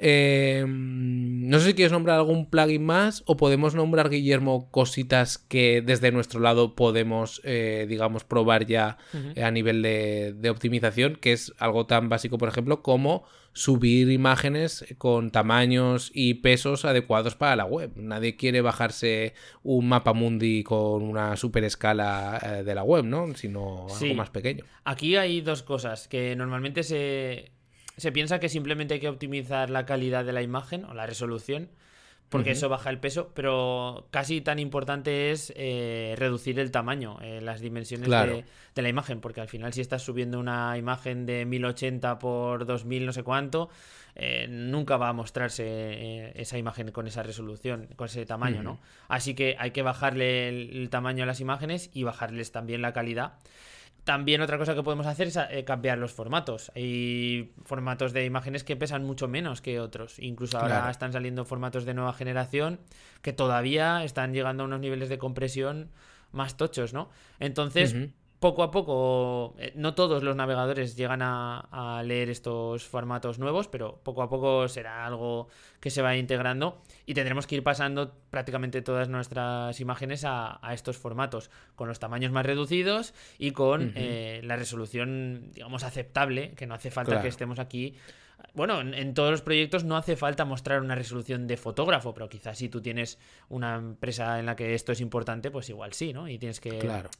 B: Eh, no sé si quieres nombrar algún plugin más o podemos nombrar, Guillermo, cositas que desde nuestro lado podemos, eh, digamos, probar ya eh, a nivel de, de optimización, que es algo tan básico, por ejemplo, como subir imágenes con tamaños y pesos adecuados para la web. Nadie quiere bajarse un mapa mundi con una super escala eh, de la web, ¿no? Sino
A: Sí.
B: algo más pequeño.
A: Aquí hay dos cosas que normalmente se, se piensa que simplemente hay que optimizar la calidad de la imagen o la resolución, porque eso baja el peso, pero casi tan importante es eh, reducir el tamaño, eh, las dimensiones
B: Claro.
A: de, de la imagen, porque al final si estás subiendo una imagen de 1080 por 2000 no sé cuánto, eh, nunca va a mostrarse eh, esa imagen con esa resolución, con ese tamaño, ¿no? Así que hay que bajarle el, el tamaño a las imágenes y bajarles también la calidad. También otra cosa que podemos hacer es eh, cambiar los formatos. Hay formatos de imágenes que pesan mucho menos que otros. Incluso ahora
B: Claro.
A: están saliendo formatos de nueva generación que todavía están llegando a unos niveles de compresión más tochos, ¿no? Entonces. Poco a poco, eh, no todos los navegadores llegan a, a leer estos formatos nuevos, pero poco a poco será algo que se va integrando y tendremos que ir pasando prácticamente todas nuestras imágenes a, a estos formatos, con los tamaños más reducidos y con eh, la resolución, digamos, aceptable, que no hace falta
B: Claro.
A: que estemos aquí. Bueno, en, en todos los proyectos no hace falta mostrar una resolución de fotógrafo, pero quizás si tú tienes una empresa en la que esto es importante, pues igual sí, ¿no? Y tienes que...
B: Claro.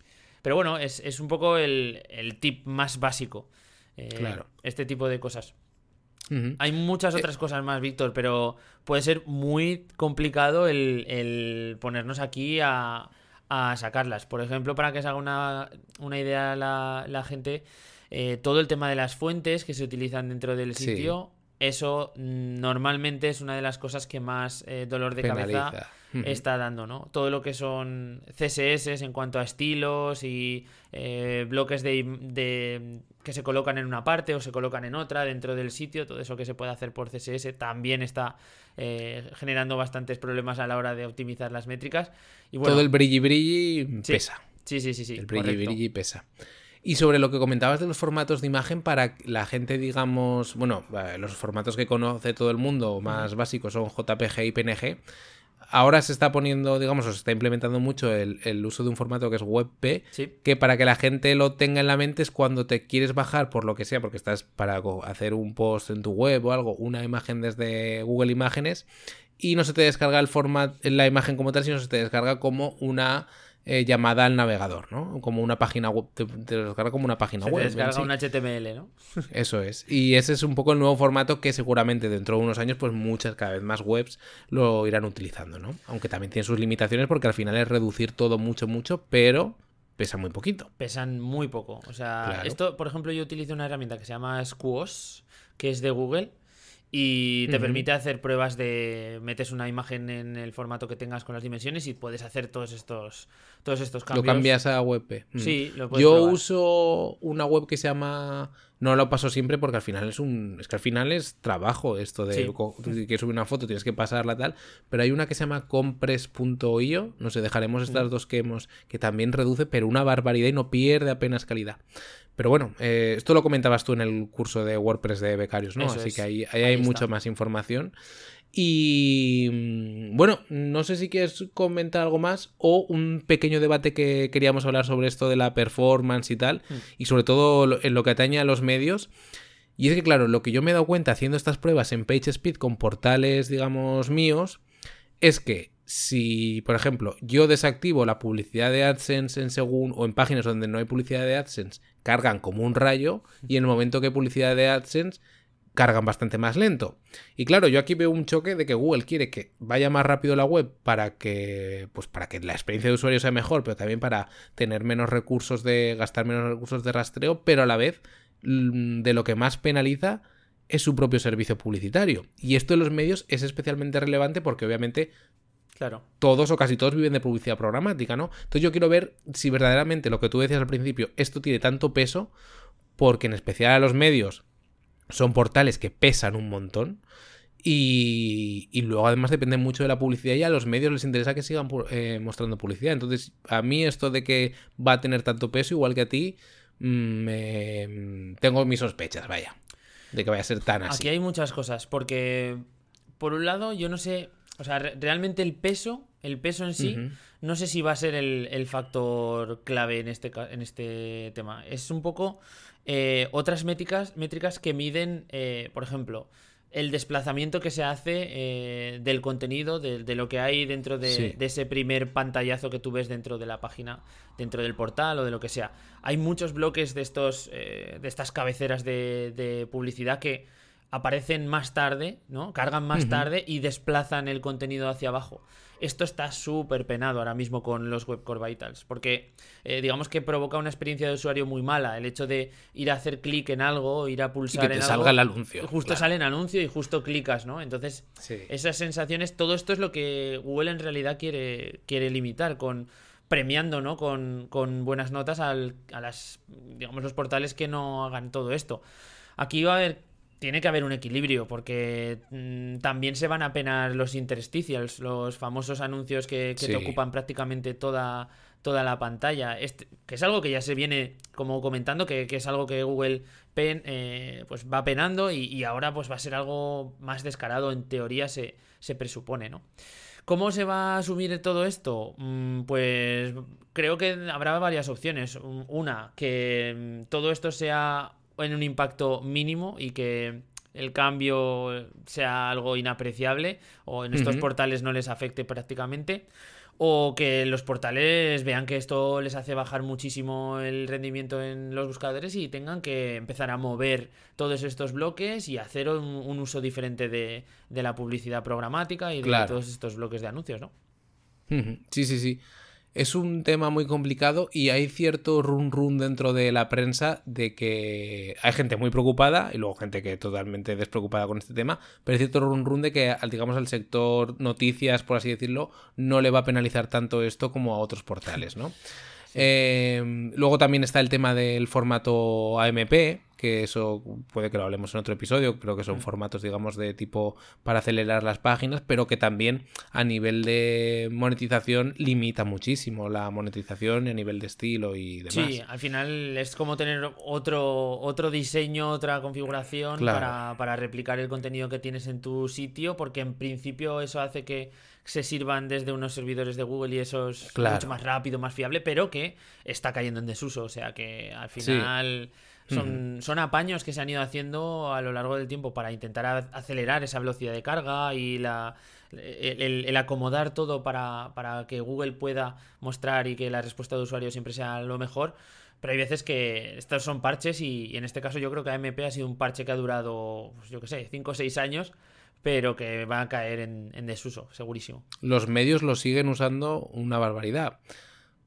A: Pero bueno, es, es un poco el, el tip más básico. eh,
B: Claro.
A: Este tipo de cosas. Hay muchas otras cosas más, Víctor, pero puede ser muy complicado el, el ponernos aquí a, a sacarlas. Por ejemplo, para que se haga una, una idea la, la gente, eh, todo el tema de las fuentes que se utilizan dentro del
B: Sí.
A: sitio, eso mm, normalmente es una de las cosas que más eh, dolor de cabeza Está dando, ¿no? Todo lo que son CSS en cuanto a estilos y eh, bloques de, que se colocan en una parte o se colocan en otra dentro del sitio, todo eso que se puede hacer por CSS también está eh, generando bastantes problemas a la hora de optimizar las métricas. Y bueno,
B: Todo el brilli brilli
A: Sí,
B: pesa.
A: sí, sí, sí, sí,
B: el brilli brilli pesa. Y sobre lo que comentabas de los formatos de imagen, para la gente, digamos, bueno, eh, los formatos que conoce todo el mundo más básicos son JPG y PNG. Ahora se está poniendo, digamos, o se está implementando mucho el, el uso de un formato que es WebP,
A: Sí,
B: que para que la gente lo tenga en la mente es cuando te quieres bajar por lo que sea, porque estás para hacer un post en tu web o algo, una imagen desde Google Imágenes y no se te descarga el formato, la imagen como tal, sino se te descarga como una eh, llamada al navegador, ¿no? Como una página web, te, te lo descarga como una página
A: se te
B: web. en
A: descarga
B: sí.
A: un HTML, ¿no?
B: Eso es. Y ese es un poco el nuevo formato que seguramente dentro de unos años, pues muchas, cada vez más webs lo irán utilizando, ¿no? Aunque también tiene sus limitaciones porque al final es reducir todo mucho, mucho, pero pesa muy poquito.
A: pesan muy poco. O sea,
B: Claro.
A: esto, por ejemplo, yo utilizo una herramienta que se llama Squash, que es de Google. Y te permite hacer pruebas de metes una imagen en el formato que tengas con las dimensiones y puedes hacer todos estos todos estos cambios.
B: Lo cambias a WebP. Mm.
A: Sí, lo puedes
B: Yo
A: probar.
B: uso una web que se llama. No lo paso siempre porque al final es un. Es que al final es trabajo esto de.
A: Sí.
B: Si quieres subir una foto, tienes que pasarla tal. Pero hay una que se llama compress.io. No sé, dejaremos estas dos que hemos. Que también reduce, pero una barbaridad y no pierde apenas calidad. Pero bueno, eh, esto lo comentabas tú en el curso de WordPress de becarios, ¿no?
A: Eso
B: Así
A: es.
B: que ahí, ahí
A: Ahí
B: hay
A: está.
B: mucha más información. Y mm, bueno, no sé si quieres comentar algo más o un pequeño debate que queríamos hablar sobre esto de la performance y tal,
A: Mm.
B: y sobre todo en lo que atañe a los medios. Y es que, claro, lo que yo me he dado cuenta haciendo estas pruebas en PageSpeed con portales, digamos, míos, es que si, por ejemplo, yo desactivo la publicidad de AdSense en según o en páginas donde no hay publicidad de AdSense, cargan como un rayo y en el momento que hay publicidad de AdSense cargan bastante más lento. Y claro, yo aquí veo un choque de que Google quiere que vaya más rápido la web para que pues para que la experiencia de usuario sea mejor, pero también para tener menos recursos de gastar menos recursos de rastreo, pero a la vez mm, de lo que más penaliza es su propio servicio publicitario. Y esto en los medios es especialmente relevante porque obviamente
A: Claro.
B: todos o casi todos viven de publicidad programática, ¿no? Entonces yo quiero ver si verdaderamente lo que tú decías al principio, esto tiene tanto peso, porque en especial a los medios son portales que pesan un montón. Y, y luego además depende mucho de la publicidad y a los medios les interesa que sigan eh, mostrando publicidad. Entonces a mí esto de que va a tener tanto peso, igual que a ti, mm, me- tengo mis sospechas, vaya, de que vaya a ser tan así.
A: Aquí hay muchas cosas, porque por un lado yo no sé, o sea, re- realmente el peso, el peso en sí, no sé si va a ser el, el factor clave en este, en este tema. Es un poco eh, otras métricas, métricas que miden, eh, por ejemplo, el desplazamiento que se hace eh, del contenido, de, de lo que hay dentro de,
B: Sí.
A: de ese primer pantallazo que tú ves dentro de la página, dentro del portal o de lo que sea. Hay muchos bloques de estos, eh, de estas cabeceras de, de publicidad que aparecen más tarde, ¿no? Cargan más tarde y desplazan el contenido hacia abajo. Esto está súper penado ahora mismo con los Web Core Vitals, porque eh, digamos que provoca una experiencia de usuario muy mala. El hecho de ir a hacer clic en algo, ir a
B: Y
A: pulsar
B: que te
A: en
B: salga
A: algo,
B: el anuncio.
A: Justo
B: claro.
A: sale en anuncio y justo clicas, ¿no? Entonces,
B: Sí.
A: esas sensaciones, todo esto es lo que Google en realidad quiere, quiere limitar con premiando, ¿no? Con, con buenas notas al- a las, digamos, los portales que no hagan todo esto. Aquí va a haber, tiene que haber un equilibrio, porque mm, también se van a penar los interstitials, los famosos anuncios que, que te ocupan prácticamente toda, toda la pantalla. Este, que es algo que ya se viene como comentando, que, que es algo que Google pen, eh, pues va penando y, y ahora pues va a ser algo más descarado, en teoría se, se presupone, ¿no? ¿Cómo se va a asumir todo esto? Mm, Pues creo que habrá varias opciones. Un- Una, que mm, todo esto sea en un impacto mínimo y que el cambio sea algo inapreciable o en estos portales no les afecte prácticamente. O que los portales vean que esto les hace bajar muchísimo el rendimiento en los buscadores y tengan que empezar a mover todos estos bloques y hacer un, un uso diferente de, de la publicidad programática y de todos estos bloques de anuncios, ¿no?
B: Sí, sí, sí. Es un tema muy complicado y hay cierto run run dentro de la prensa de que hay gente muy preocupada y luego gente que totalmente despreocupada con este tema, pero hay cierto run run de que, digamos, al sector noticias, por así decirlo, no le va a penalizar tanto esto como a otros portales, ¿no? Eh, luego también está el tema del formato AMP, que eso puede que lo hablemos en otro episodio, creo que son formatos, digamos, de tipo para acelerar las páginas, pero que también a nivel de monetización limita muchísimo la monetización y a nivel de estilo y demás.
A: Sí, al final es como tener otro, otro diseño, otra configuración
B: Claro.
A: para, para replicar el contenido que tienes en tu sitio, porque en principio eso hace que se sirvan desde unos servidores de Google y eso es
B: Claro.
A: mucho más rápido, más fiable, pero que está cayendo en desuso. O sea que al final son, son apaños que se han ido haciendo a lo largo del tiempo para intentar acelerar esa velocidad de carga y la, el, el- el acomodar todo para, para que Google pueda mostrar y que la respuesta de usuario siempre sea lo mejor. Pero hay veces que estos son parches y, y en este caso yo creo que AMP ha sido un parche que ha durado, pues yo qué sé, 5 o 6 años, pero que va a caer en, en desuso, segurísimo.
B: Los medios lo siguen usando una barbaridad.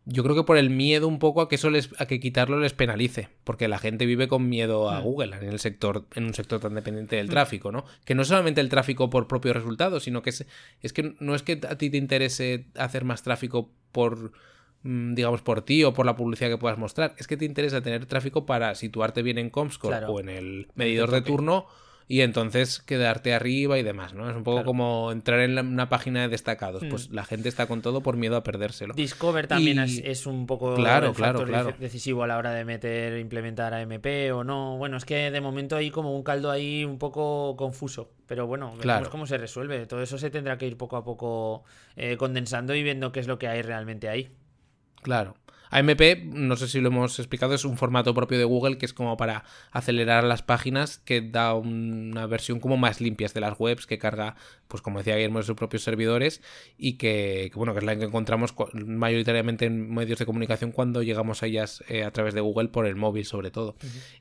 B: yo creo que por el miedo un poco a que eso les, a que quitarlo les penalice, porque la gente vive con miedo a
A: Mm.
B: Google en el sector, en un sector tan dependiente del
A: Mm.
B: tráfico, ¿no? Que no solamente el tráfico por propios resultados, sino que es, es que no es que a ti te interese hacer más tráfico por mm, digamos por ti o por la publicidad que puedas mostrar, es que te interesa tener tráfico para situarte bien en Comscore
A: Claro.
B: o en el medidor de turno y entonces quedarte arriba y demás, ¿no? Es un poco
A: Claro.
B: como entrar en la- una página de destacados,
A: Mm.
B: pues la gente está con todo por miedo a perdérselo.
A: Discover también
B: Y-
A: es, es un poco
B: Claro,
A: el
B: claro,
A: decisivo a la hora de meter, implementar AMP o no. Bueno, es que de momento hay como un caldo ahí un poco confuso. Pero bueno, veremos
B: Claro.
A: cómo se resuelve. Todo eso se tendrá que ir poco a poco eh, condensando y viendo qué es lo que hay realmente ahí.
B: Claro. AMP, no sé si lo hemos explicado, es un formato propio de Google que es como para acelerar las páginas, que da una versión como más limpia de las webs, que carga, pues como decía Guillermo, de sus propios servidores y que, que, bueno, que es la que encontramos mayoritariamente en medios de comunicación cuando llegamos a ellas eh, a través de Google por el móvil sobre todo.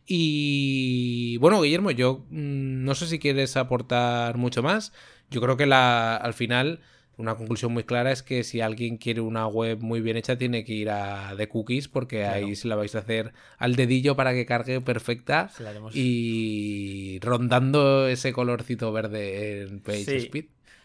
B: Y bueno, Guillermo, yo mm, no sé si quieres aportar mucho más. Yo creo que la, al final una conclusión muy clara es que si alguien quiere una web muy bien hecha tiene que ir a The Cookies porque
A: Claro.
B: ahí se la vais a hacer al dedillo para que cargue perfecta
A: Se la haremos-
B: y rondando ese colorcito verde en Page
A: Sí.
B: Speed.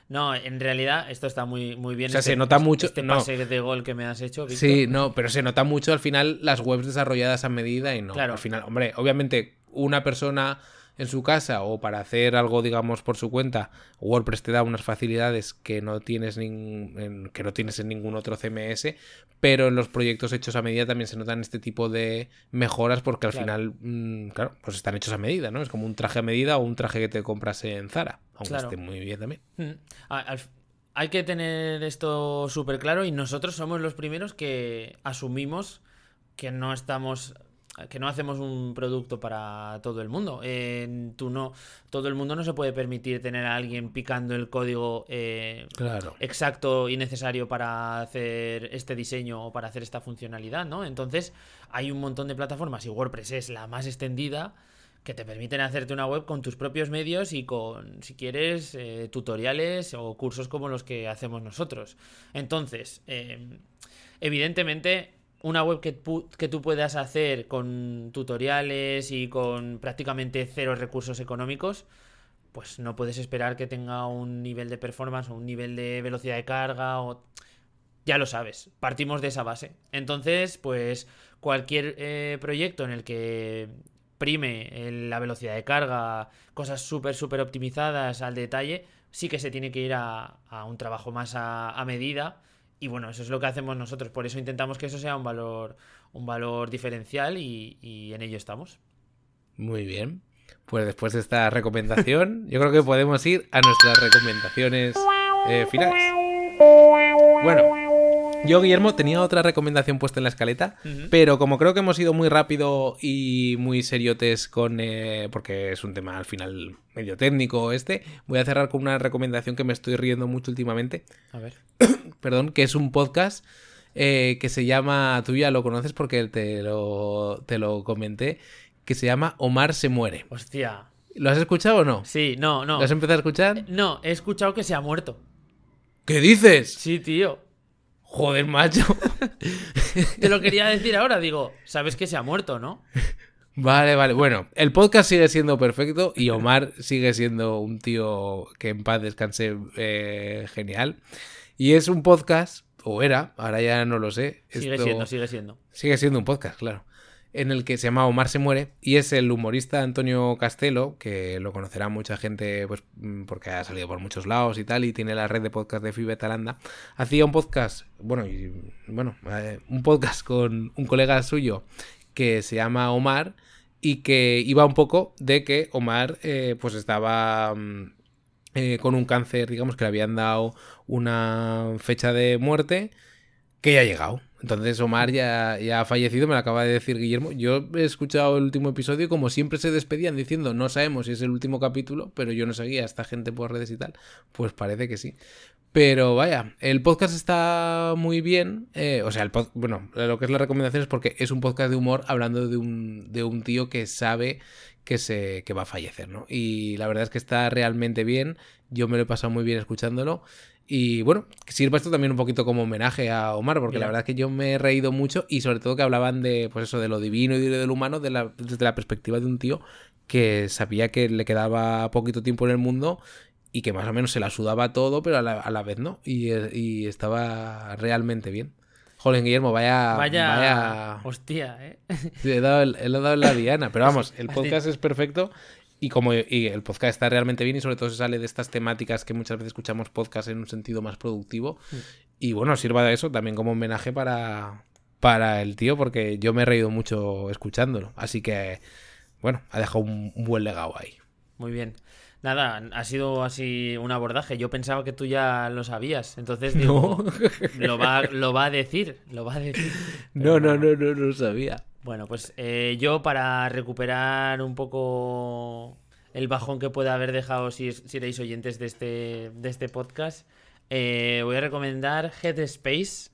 A: No, en realidad esto está muy, muy bien.
B: O sea, se nota mucho-
A: Este
B: no.
A: pase de gol que me has hecho, Víctor.
B: Sí, no, pero se nota mucho al final las webs desarrolladas a medida y no.
A: Claro.
B: Al final, hombre, obviamente una persona en su casa o para hacer algo, digamos, por su cuenta, WordPress te da unas facilidades que no tienes en, que no tienes en ningún otro CMS, pero en los proyectos hechos a medida también se notan este tipo de mejoras porque al
A: Claro.
B: final, mm, claro, pues están hechos a medida, ¿no? Es como un traje a medida o un traje que te compras en Zara, aunque
A: Claro.
B: esté muy bien también.
A: Mm. Al- hay que tener esto súper claro y nosotros somos los primeros que asumimos que no estamos que no hacemos un producto para todo el mundo. Eh, tú no, todo el mundo no se puede permitir tener a alguien picando el código eh,
B: Claro.
A: exacto y necesario para hacer este diseño o para hacer esta funcionalidad, ¿no? Entonces, hay un montón de plataformas y WordPress es la más extendida que te permiten hacerte una web con tus propios medios y con, si quieres, eh, tutoriales o cursos como los que hacemos nosotros. Entonces, evidentemente, una web que, tú puedas hacer con tutoriales y con prácticamente cero recursos económicos, pues no puedes esperar que tenga un nivel de performance o un nivel de velocidad de carga o... Ya lo sabes, partimos de esa base. Entonces, pues cualquier eh, proyecto en el que prime el- la velocidad de carga, cosas súper, súper optimizadas al detalle, sí que se tiene que ir a, a un trabajo más a, a medida. Y bueno, eso es lo que hacemos nosotros. Por eso intentamos que eso sea un valor, un valor diferencial y, y en ello estamos.
B: Muy bien. Pues después de esta recomendación, yo creo que podemos ir a nuestras recomendaciones eh, finales. Bueno, yo, Guillermo, tenía otra recomendación puesta en la escaleta, pero como creo que hemos ido muy rápido y muy seriotes con. eh, porque es un tema al final medio técnico este, voy a cerrar con una recomendación que me estoy riendo mucho últimamente.
A: A ver.
B: Perdón, que es un podcast eh, que se llama. Tú ya lo conoces porque te lo, te lo comenté. Que se llama Omar se muere.
A: Hostia.
B: ¿Lo has escuchado o no?
A: Sí, no, no.
B: ¿Lo has empezado a escuchar?
A: No, he escuchado que se ha muerto.
B: ¿Qué dices?
A: Sí, tío.
B: Joder, macho.
A: Te lo quería decir ahora, digo, sabes que se ha muerto, ¿no?
B: Vale, vale. Bueno, el podcast sigue siendo perfecto y Omar sigue siendo un tío que en paz descanse eh, genial. Y es un podcast, o era, ahora ya no lo sé.
A: Sigue
B: esto-
A: siendo, sigue siendo.
B: Sigue siendo un podcast, claro. En el que se llama Omar se muere y es el humorista Antonio Castelo, que lo conocerá mucha gente pues mm, porque ha salido por muchos lados y tal, y tiene la red de podcast de Fibe Talanda. Hacía un podcast, bueno, y, bueno, eh, un podcast con un colega suyo que se llama Omar y que iba un poco de que Omar eh, pues estaba mm, eh, con un cáncer, digamos que le habían dado una fecha de muerte que ya ha llegado. Entonces Omar ya, ya ha fallecido, me lo acaba de decir Guillermo. Yo he escuchado el último episodio y como siempre se despedían diciendo no sabemos si es el último capítulo, pero yo no seguía esta gente por redes y tal. Pues parece que sí. Pero vaya, el podcast está muy bien. eh, o sea, el pod- bueno, lo que es la recomendación es porque es un podcast de humor hablando de un, de un tío que sabe que, se, que va a fallecer, ¿no? Y la verdad es que está realmente bien. Yo me lo he pasado muy bien escuchándolo. Y bueno, que sirva esto también un poquito como homenaje a Omar, porque la verdad es que yo me he reído mucho y sobre todo que hablaban de, pues eso, de lo divino y de lo humano de la, desde la perspectiva de un tío que sabía que le quedaba poquito tiempo en el mundo y que más o menos se la sudaba todo, pero a la, vez no. Y, y, estaba realmente bien. Joder, Guillermo, vaya.
A: Vaya. Hostia, ¿eh?
B: he, dado, he dado la diana. Pero vamos, el podcast es perfecto. Y como y el podcast está realmente bien y sobre todo se sale de estas temáticas que muchas veces escuchamos podcast en un sentido más productivo. Mm. Y bueno, sirva de eso también como homenaje para, para el tío, porque yo me he reído mucho escuchándolo. Así que, bueno, ha dejado un, buen legado ahí.
A: Muy bien. Nada, ha sido así un abordaje. Yo pensaba que tú ya lo sabías. Entonces digo, lo, va, lo va a decir. Lo va a decir.
B: No, no, no, no, no lo sabía.
A: Bueno, pues eh, yo para recuperar un poco el bajón que pueda haber dejado si, si erais oyentes de este, de este podcast, eh, voy a recomendar Headspace,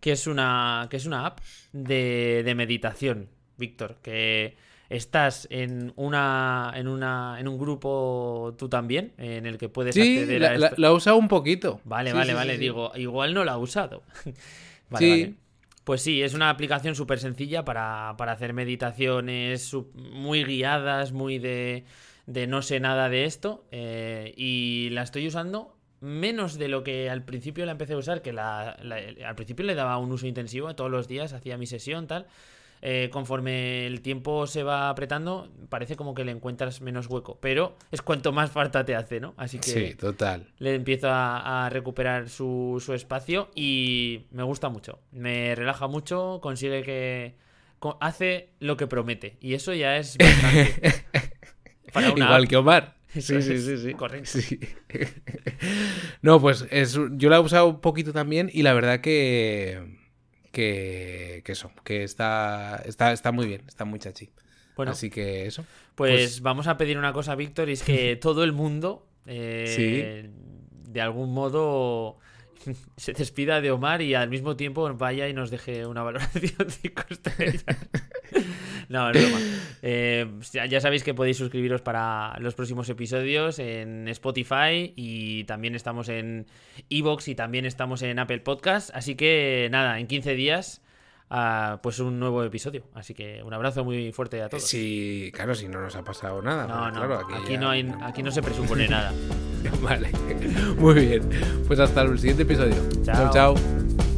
A: que es una, que es una app de, de meditación, Víctor, que estás en una en una en un grupo tú también en el que puedes
B: acceder a la, la, he usado un poquito
A: vale vale vale digo igual no la ha usado vale, vale. Pues sí, es una aplicación súper sencilla para, hacer meditaciones muy guiadas, muy de, de no sé nada de esto. Eh, y la estoy usando menos de lo que al principio la empecé a usar, que la, al principio le daba un uso intensivo todos los días, hacía mi sesión, tal. Eh, conforme el tiempo se va apretando, parece como que le encuentras menos hueco. Pero es cuanto más falta te hace, ¿no? Así que.
B: Sí, total.
A: Le empiezo a, recuperar su, espacio y me gusta mucho. Me relaja mucho, consigue que. Hace lo que promete. Y eso ya es bastante.
B: Igual que Omar.
A: Sí, sí, sí, sí. Correcto.
B: No, pues es, yo la he usado un poquito también y la verdad que que, eso, que está, está, está muy bien, está muy chachi. Bueno, Así que eso.
A: Pues, pues vamos a pedir una cosa, Víctor, y es que todo el mundo, eh, de algún modo, se despida de Omar y al mismo tiempo vaya y nos deje una valoración de 5 estrellas. no, es broma. Eh, ya sabéis que podéis suscribiros para los próximos episodios en Spotify y también estamos en Evox y también estamos en Apple Podcast. Así que nada, en 15 días pues un nuevo episodio. Así que un abrazo muy fuerte a todos.
B: Sí, claro, si no nos ha pasado nada.
A: No,
B: no,
A: aquí, no hay, aquí no se presupone nada.
B: vale, muy bien. Pues hasta el siguiente episodio. chao. chao.